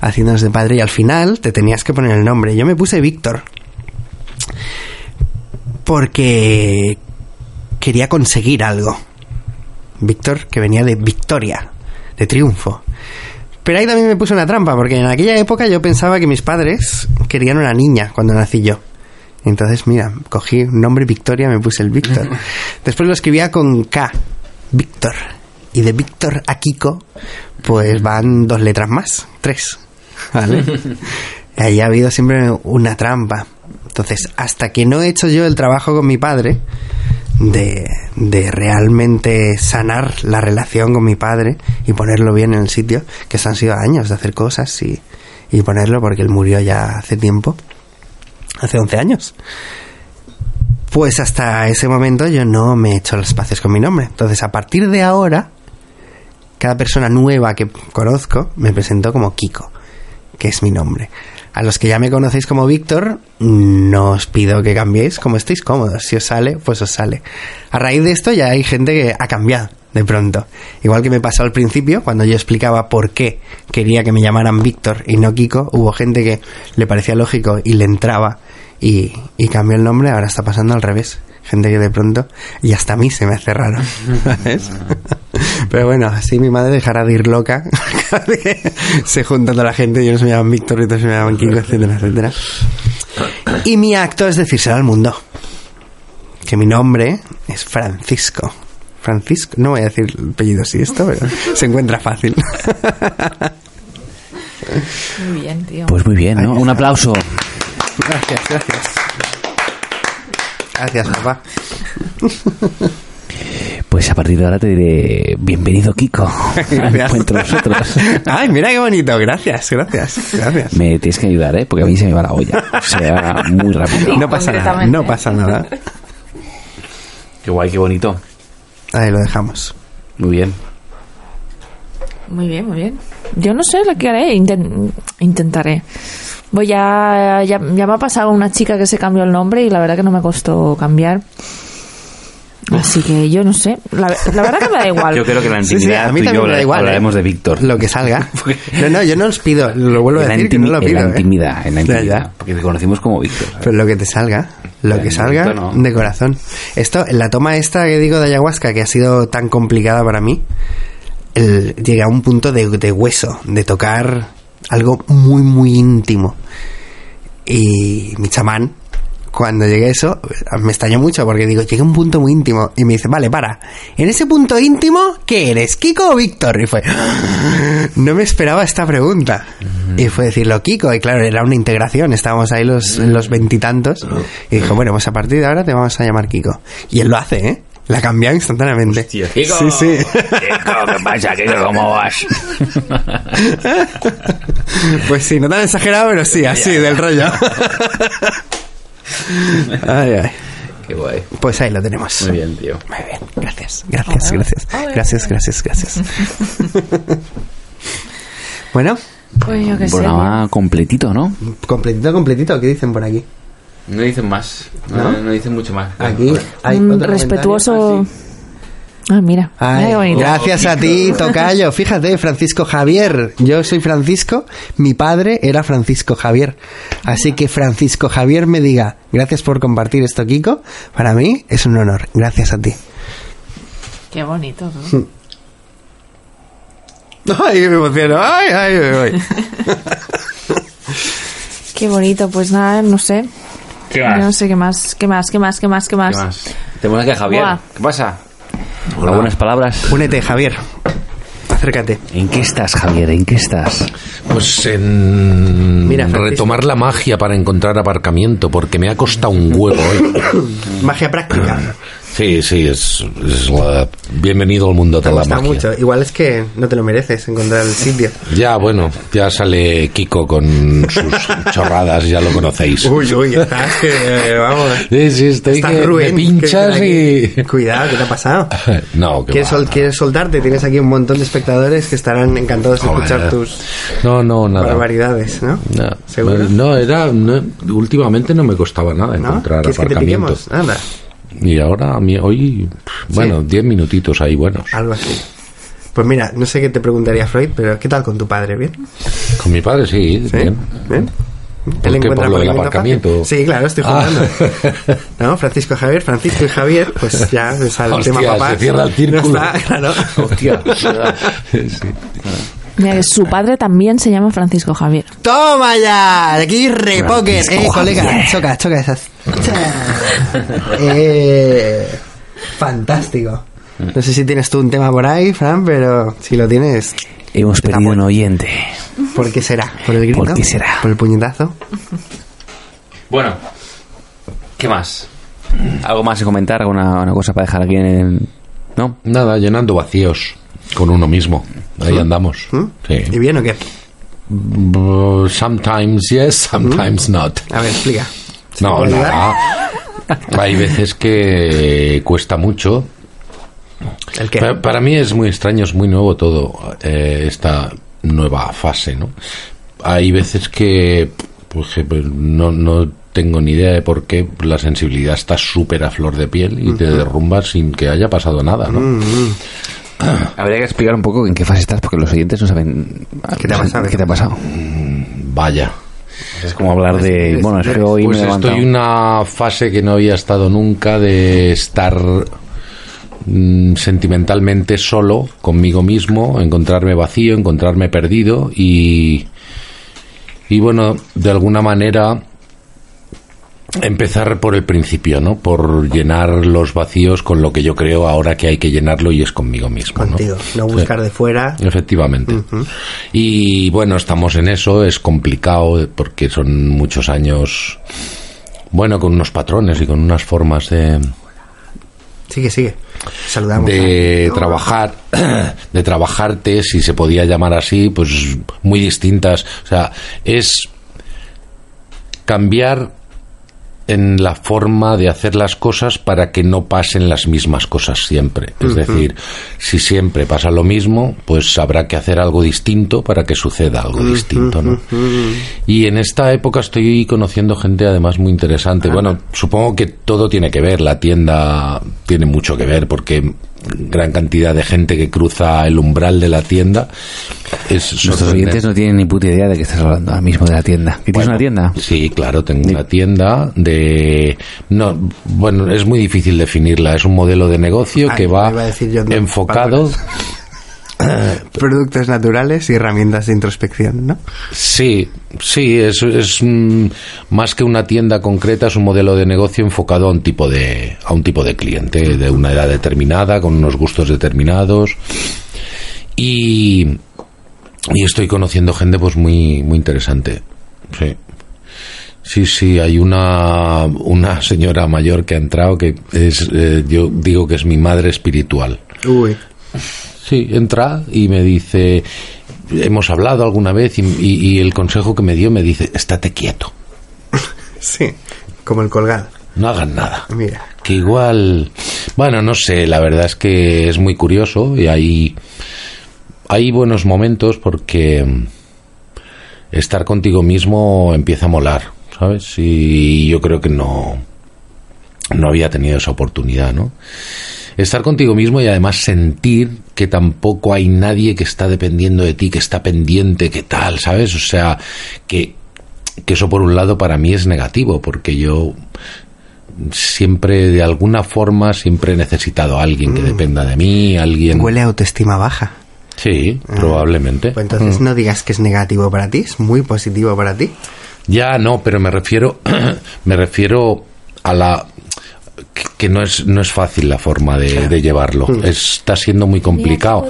haciéndonos de padre y al final te tenías que poner el nombre. Yo me puse Víctor porque quería conseguir algo. Víctor, que venía de victoria, de triunfo. Pero ahí también me puse una trampa, porque en aquella época yo pensaba que mis padres querían una niña cuando nací yo. Entonces, mira, cogí un nombre Victoria, me puse el Víctor. Después lo escribía con K, Víctor. Y de Víctor a Kiko, pues van dos letras más, tres. ¿Vale? Ahí ha habido siempre una trampa. Entonces, hasta que no he hecho yo el trabajo con mi padre, de, de realmente sanar la relación con mi padre y ponerlo bien en el sitio, que han sido años de hacer cosas y, y ponerlo porque él murió ya hace tiempo, hace 11 años. Pues hasta ese momento yo no me he hecho los espacios con mi nombre. Entonces, a partir de ahora, cada persona nueva que conozco me presento como Kiko, que es mi nombre. A los que ya me conocéis como Víctor, no os pido que cambiéis como estéis cómodos. Si os sale, pues os sale. A raíz de esto ya hay gente que ha cambiado de pronto. Igual que me pasó al principio, cuando yo explicaba por qué quería que me llamaran Víctor y no Kiko, hubo gente que le parecía lógico y le entraba y, y cambió el nombre, ahora está pasando al revés. Gente que de pronto, y hasta a mí se me hace raro. ¿sabes? Pero bueno, así mi madre dejará de ir loca. se junta toda la gente, y unos me llaman Víctor, y otros me llaman Kiko, etcétera, etcétera. Y mi acto es decírselo al mundo. Que mi nombre es Francisco. Francisco, no voy a decir el apellido así esto, pero se encuentra fácil.
Muy bien, tío.
Pues muy bien, ¿no? Un aplauso.
Gracias, gracias. Gracias, papá.
Pues a partir de ahora te diré bienvenido Kiko
Gracias.
entre nosotros.
Ay, mira qué bonito. Gracias, gracias, gracias.
Me tienes que ayudar, ¿eh? Porque a mí se me va la olla. O sea, muy rápido.
No pasa nada, no pasa nada.
Qué guay, qué bonito.
Ahí lo dejamos.
Muy bien.
Muy bien, muy bien. Yo no sé lo que haré, inten- intentaré. Voy a, ya, ya me ha pasado una chica que se cambió el nombre y la verdad que no me costó cambiar. Así que yo no sé. La, la verdad que me da igual.
Yo creo que la
Sí, sí,
intimidad
a mí
tú y
también
yo
me da igual.
hablaremos
¿eh?
de Víctor.
Lo que salga. No, no, yo no os pido, lo vuelvo a
en
decir, que no lo
en la
¿eh?
intimidad, en la intimidad.
ya.
Porque te conocimos como Víctor. ¿sabes?
Pero lo que te salga. Lo que salga
no.
de corazón. Esto, en la toma esta que digo de ayahuasca, que ha sido tan complicada para mí, el- llegué a un punto de, de hueso, de tocar algo muy, muy íntimo. Y mi chamán, cuando llegué a eso, me extrañó mucho porque digo, llegué a un punto muy íntimo. Y me dice, vale, para. En ese punto íntimo, ¿qué eres? ¿Kiko o Víctor? Y fue, no me esperaba esta pregunta. Y fue decirlo Kiko. Y claro, era una integración. Estábamos ahí los los veintitantos. Y dijo, bueno, pues a partir de ahora te vamos a llamar Kiko. Y él lo hace, ¿eh? La cambia instantáneamente.
Kiko.
Sí, sí.
Kiko, ¿qué pasa, Kiko? ¿Cómo vas?
Pues sí, no tan exagerado, pero sí, así, del rollo. Ay, ay.
Qué guay.
Pues ahí lo tenemos.
Muy bien, tío.
Muy bien, gracias, gracias, gracias. Gracias, gracias, gracias. Bueno,
Pues yo
Un
sé.
programa completito, ¿no?
completito, completito, ¿qué dicen por aquí?
No dicen más.
¿No?
No, no dicen mucho más.
Aquí hay
Un
otro
respetuoso. Ah, mira.
Ay,
Mira
gracias a ti, Tocayo. Fíjate, Francisco Javier. Yo soy Francisco, mi padre era Francisco Javier. Así que Francisco Javier me diga, gracias por compartir esto, Kiko. Para mí es un honor. Gracias a ti.
Qué bonito, ¿no?
Ay, me emociono. Ay, ay, ay, ay.
Qué bonito. Pues nada, no sé.
¿Qué
Yo No sé qué más, qué más, qué más, qué más, qué más.
¿Qué más? Tenemos aquí a Javier.
Buah.
¿Qué pasa? Algunas palabras.
Únete, Javier. Acércate.
¿En qué estás, Javier? ¿En qué estás?
Pues en
Mira,
retomar la magia para encontrar aparcamiento, porque me ha costado un huevo hoy.
Magia práctica.
Sí, sí, es, es la- bienvenido al mundo de la magia.
mucho. Igual es que no te lo mereces encontrar el sitio.
Ya, bueno, ya sale Kiko con sus chorradas, ya lo conocéis.
Uy, uy, estás que, vamos.
Sí, sí, estoy
Estás
que me pinchas
que-
y...
Cuidado, ¿qué te ha pasado?
No, que
¿Quieres,
va,
sol-
no.
quieres soltarte? Tienes aquí un montón de espectadores que estarán encantados de escuchar tus
No, no, nada.
barbaridades, ¿no?
No,
¿Seguro?
no, era... no, últimamente no me costaba nada encontrar
¿Quieres que te
aparcamiento.
piquemos? Nada,
Y ahora, a mí, hoy, bueno, 10 minutitos ahí buenos.
algo así. Pues mira, no sé qué te preguntaría Freud, pero ¿qué tal con tu padre? ¿Bien?
Con mi padre sí,
¿Sí?
bien.
¿Bien?
¿Por qué? ¿Por lo del aparcamiento?
fácil? Sí, claro, estoy
Ah.
jugando. ¿No? Francisco Javier, Francisco y Javier, pues ya sale el
Hostia,
tema papá.
se cierra el círculo.
Ya está, claro.
Hostia. Sí.
Mira que su padre también se llama Francisco Javier.
¡Toma ya! Aquí repoker. Eh, colega, choca, choca esas. eh, fantástico. No sé si tienes tú un tema por ahí, Fran, pero si lo tienes,
Hemos perdido un
bueno.
oyente.
¿por qué será? ¿Por el grito?
¿Por qué será?
¿Por el puñetazo?
Bueno, ¿qué más? ¿Algo más que comentar? ¿Alguna una cosa para dejar aquí en el... ¿No?
Nada, llenando vacíos con uno mismo. Ahí andamos.
¿Mm?
Sí.
¿Y bien o qué?
Sometimes yes, sometimes not.
A ver, explica. ¿Se
No, nada. Hay veces que cuesta mucho.
¿El qué?
Pa- Para mí es muy extraño, es muy nuevo todo, eh, esta nueva fase, ¿no? Hay veces que, por ejemplo, no, no tengo ni idea de por qué la sensibilidad está súper a flor de piel y te derrumbas sin que haya pasado nada, ¿no?
Mm.
Habría que explicar un poco en qué fase estás porque los oyentes no saben...
¿Qué te ha pasado?
¿Qué te ha pasado?
Vaya.
Es como hablar de... Bueno, es que hoy
Pues
me
estoy en una fase que no había estado nunca de estar mm, sentimentalmente solo conmigo mismo, encontrarme vacío, encontrarme perdido y y bueno, de alguna manera empezar por el principio, ¿no? Por llenar los vacíos con lo que yo creo ahora que hay que llenarlo y es conmigo mismo, ¿no?
Contigo. No
Sí.
buscar de fuera.
Efectivamente. Y bueno, estamos en eso, es complicado porque son muchos años, bueno, con unos patrones y con unas formas de,
Sigue, sigue. Saludamos.
de trabajar, de trabajarte, si se podía llamar así, pues muy distintas. O sea, es cambiar en la forma de hacer las cosas para que no pasen las mismas cosas siempre. Es decir, si siempre pasa lo mismo, pues habrá que hacer algo distinto para que suceda algo distinto, ¿no? Y en esta época estoy conociendo gente además muy interesante. Bueno, supongo que todo tiene que ver, la tienda tiene mucho que ver porque gran cantidad de gente que cruza el umbral de la tienda. Es
Nuestros oyentes no tienen ni puta idea de que estás hablando ahora mismo de la tienda. ¿Que tienes
Bueno,
una tienda?
Sí, claro, tengo una tienda de... No, bueno, es muy difícil definirla. Es un modelo de negocio
Ay,
que va
iba a decir yo, no,
enfocado...
Productos naturales y herramientas de introspección, ¿no?
Sí, sí, es, es mm, más que una tienda concreta, es un modelo de negocio enfocado a un tipo de, a un tipo de cliente de una edad determinada, con unos gustos determinados. Y, y estoy conociendo gente pues muy, muy interesante. Sí. Sí, sí, hay una, una señora mayor que ha entrado que es, eh, yo digo que es mi madre espiritual.
Uy.
Sí, entra y me dice, hemos hablado alguna vez y, y- y el consejo que me dio me dice, estate quieto,
Sí, como el colgado.
no hagan nada.
Mira.
Que igual, bueno, no sé, la verdad es que es muy curioso y hay, hay buenos momentos porque estar contigo mismo empieza a molar, ¿sabes? Y yo creo que no, no había tenido esa oportunidad, ¿no? Estar contigo mismo y además sentir que tampoco hay nadie que está dependiendo de ti, que está pendiente, que tal, ¿sabes? O sea, que, que eso por un lado para mí es negativo, porque yo siempre, de alguna forma, siempre he necesitado a alguien que dependa de mí, alguien...
Huele a autoestima baja.
Sí, probablemente.
Pues entonces no digas que es negativo para ti, es muy positivo para ti.
Ya, no, pero me refiero, me refiero a la que- que no es no es fácil la forma de, de llevarlo. Está siendo muy complicado.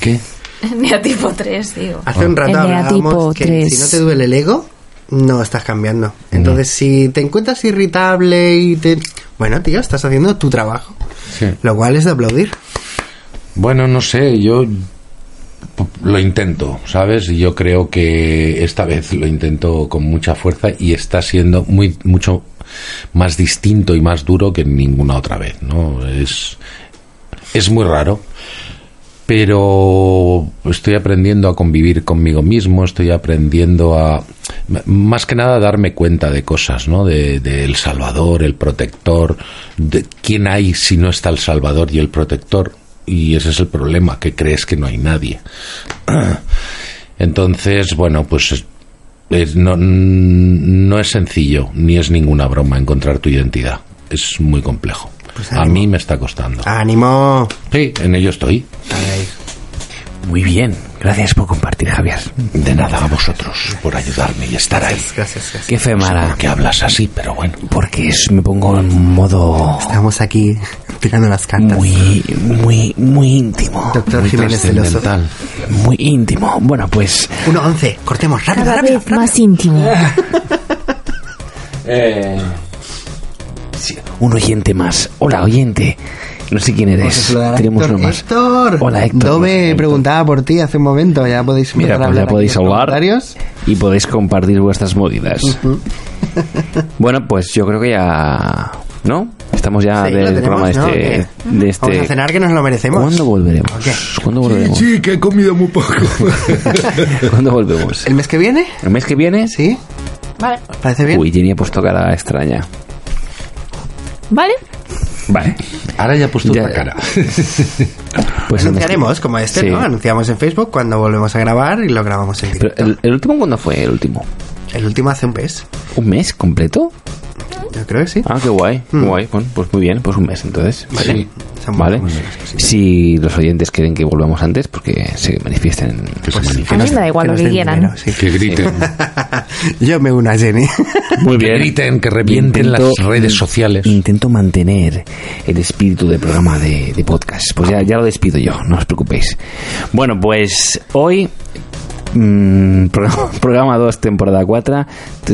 ¿Qué?
Neatipo 3, digo.
Hace un rato
El
hablábamos que
3.
si no te duele el ego, no estás cambiando. Entonces, si te encuentras irritable y te... Bueno, tío, estás haciendo tu trabajo.
Sí.
Lo cual es de aplaudir.
Bueno, no sé, yo lo intento, ¿sabes? Yo creo que esta vez lo intento con mucha fuerza y está siendo muy mucho más distinto y más duro que ninguna otra vez, ¿no? Es es muy raro, pero estoy aprendiendo a convivir conmigo mismo, estoy aprendiendo a más que nada a darme cuenta de cosas, ¿no? De, de el Salvador, el protector, de quién hay si no está el Salvador y el protector. Y ese es el problema, que crees que no hay nadie. Entonces, bueno, pues es- es- no, no es sencillo, ni es ninguna broma encontrar tu identidad. Es muy complejo.
Pues
a mí me está costando.
¡Ánimo!
Sí, en ello estoy.
Muy bien. Gracias por compartir, Javier.
De nada a vosotros por ayudarme y estar ahí.
Gracias, gracias.
Qué fe mala.
Que hablas así, pero bueno.
Porque es- me pongo en modo
Estamos aquí tirando las cartas.
muy, muy, muy íntimo.
Doctor
Muy
Jiménez Celoso.
Muy íntimo. Bueno, pues
1-11. Cortemos, rápido,
Cada
rápido.
vez más íntimo.
sí, un oyente más. Hola, oyente. No sé quién eres.
Dará
Tenemos
Héctor.
uno más.
Héctor.
Hola, Héctor.
Dove preguntaba por ti hace un momento. Ya podéis
Mira, pues ya podéis hablar y podéis compartir vuestras movidas. bueno, pues yo creo que ya... ¿No? Estamos ya
Sí,
del
tenemos,
programa de
¿no?
este... De este...
Vamos a cenar que nos lo merecemos.
¿Cuándo volveremos?
¿O qué?
¿Cuándo volveremos?
Sí, que he comido muy poco.
¿Cuándo volvemos?
¿El mes que viene?
¿El mes que viene?
Sí.
Vale.
¿Parece bien?
Uy, Jenny ha puesto cara extraña.
¿Vale?
Vale.
Ahora ya he puesto
Ya.
otra cara.
Anunciaremos
Pues que-
como este,
Sí.
¿no? Anunciamos en Facebook cuando volvemos a grabar y lo grabamos en
Pero
directo.
el, el último, ¿cuándo fue el último?
El último hace un mes.
¿Un mes completo?
Yo creo que sí.
Ah, qué guay, qué guay. Bueno, pues muy bien, pues un mes entonces. Vale.
Sí,
Vale.
muy.
Si los oyentes quieren que volvamos antes, porque se manifiesten.
Que se
Pues,
manifieste.
A mí me da igual
que
lo
nos
que
den
quieran.
dinero, sí.
Que griten.
Yo me uno a Jenny.
Muy
Que griten, que revienten
Intento-
las redes sociales.
Intento mantener el espíritu del programa de, de podcast. Pues ya, ya lo despido yo, no os preocupéis. Bueno, pues hoy. mm, programa, programa 2, temporada 4.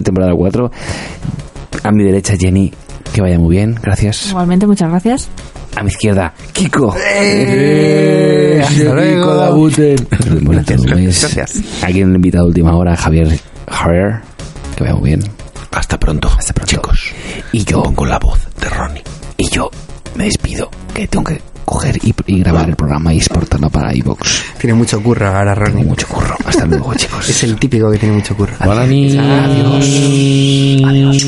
Temporada 4. A mi derecha, Jenny. Que vaya muy bien, gracias.
Igualmente, muchas gracias.
A mi izquierda, Kiko.
¡Eh! ¡Hasta luego!
Buenas tardes.
Gracias.
Aquí el invitado de última hora, Javier Javier. Que vaya muy bien.
Hasta pronto.
Hasta pronto.
Chicos.
Y yo,
Pongo la voz de Ronnie.
y yo me despido, que tengo que coger y, y grabar el programa y exportarlo para iVoox.
Tiene mucho curro ahora, Ronnie.
mucho curro. Hasta luego, chicos.
Es el típico que tiene mucho curro.
Buenas
Adiós. Adiós.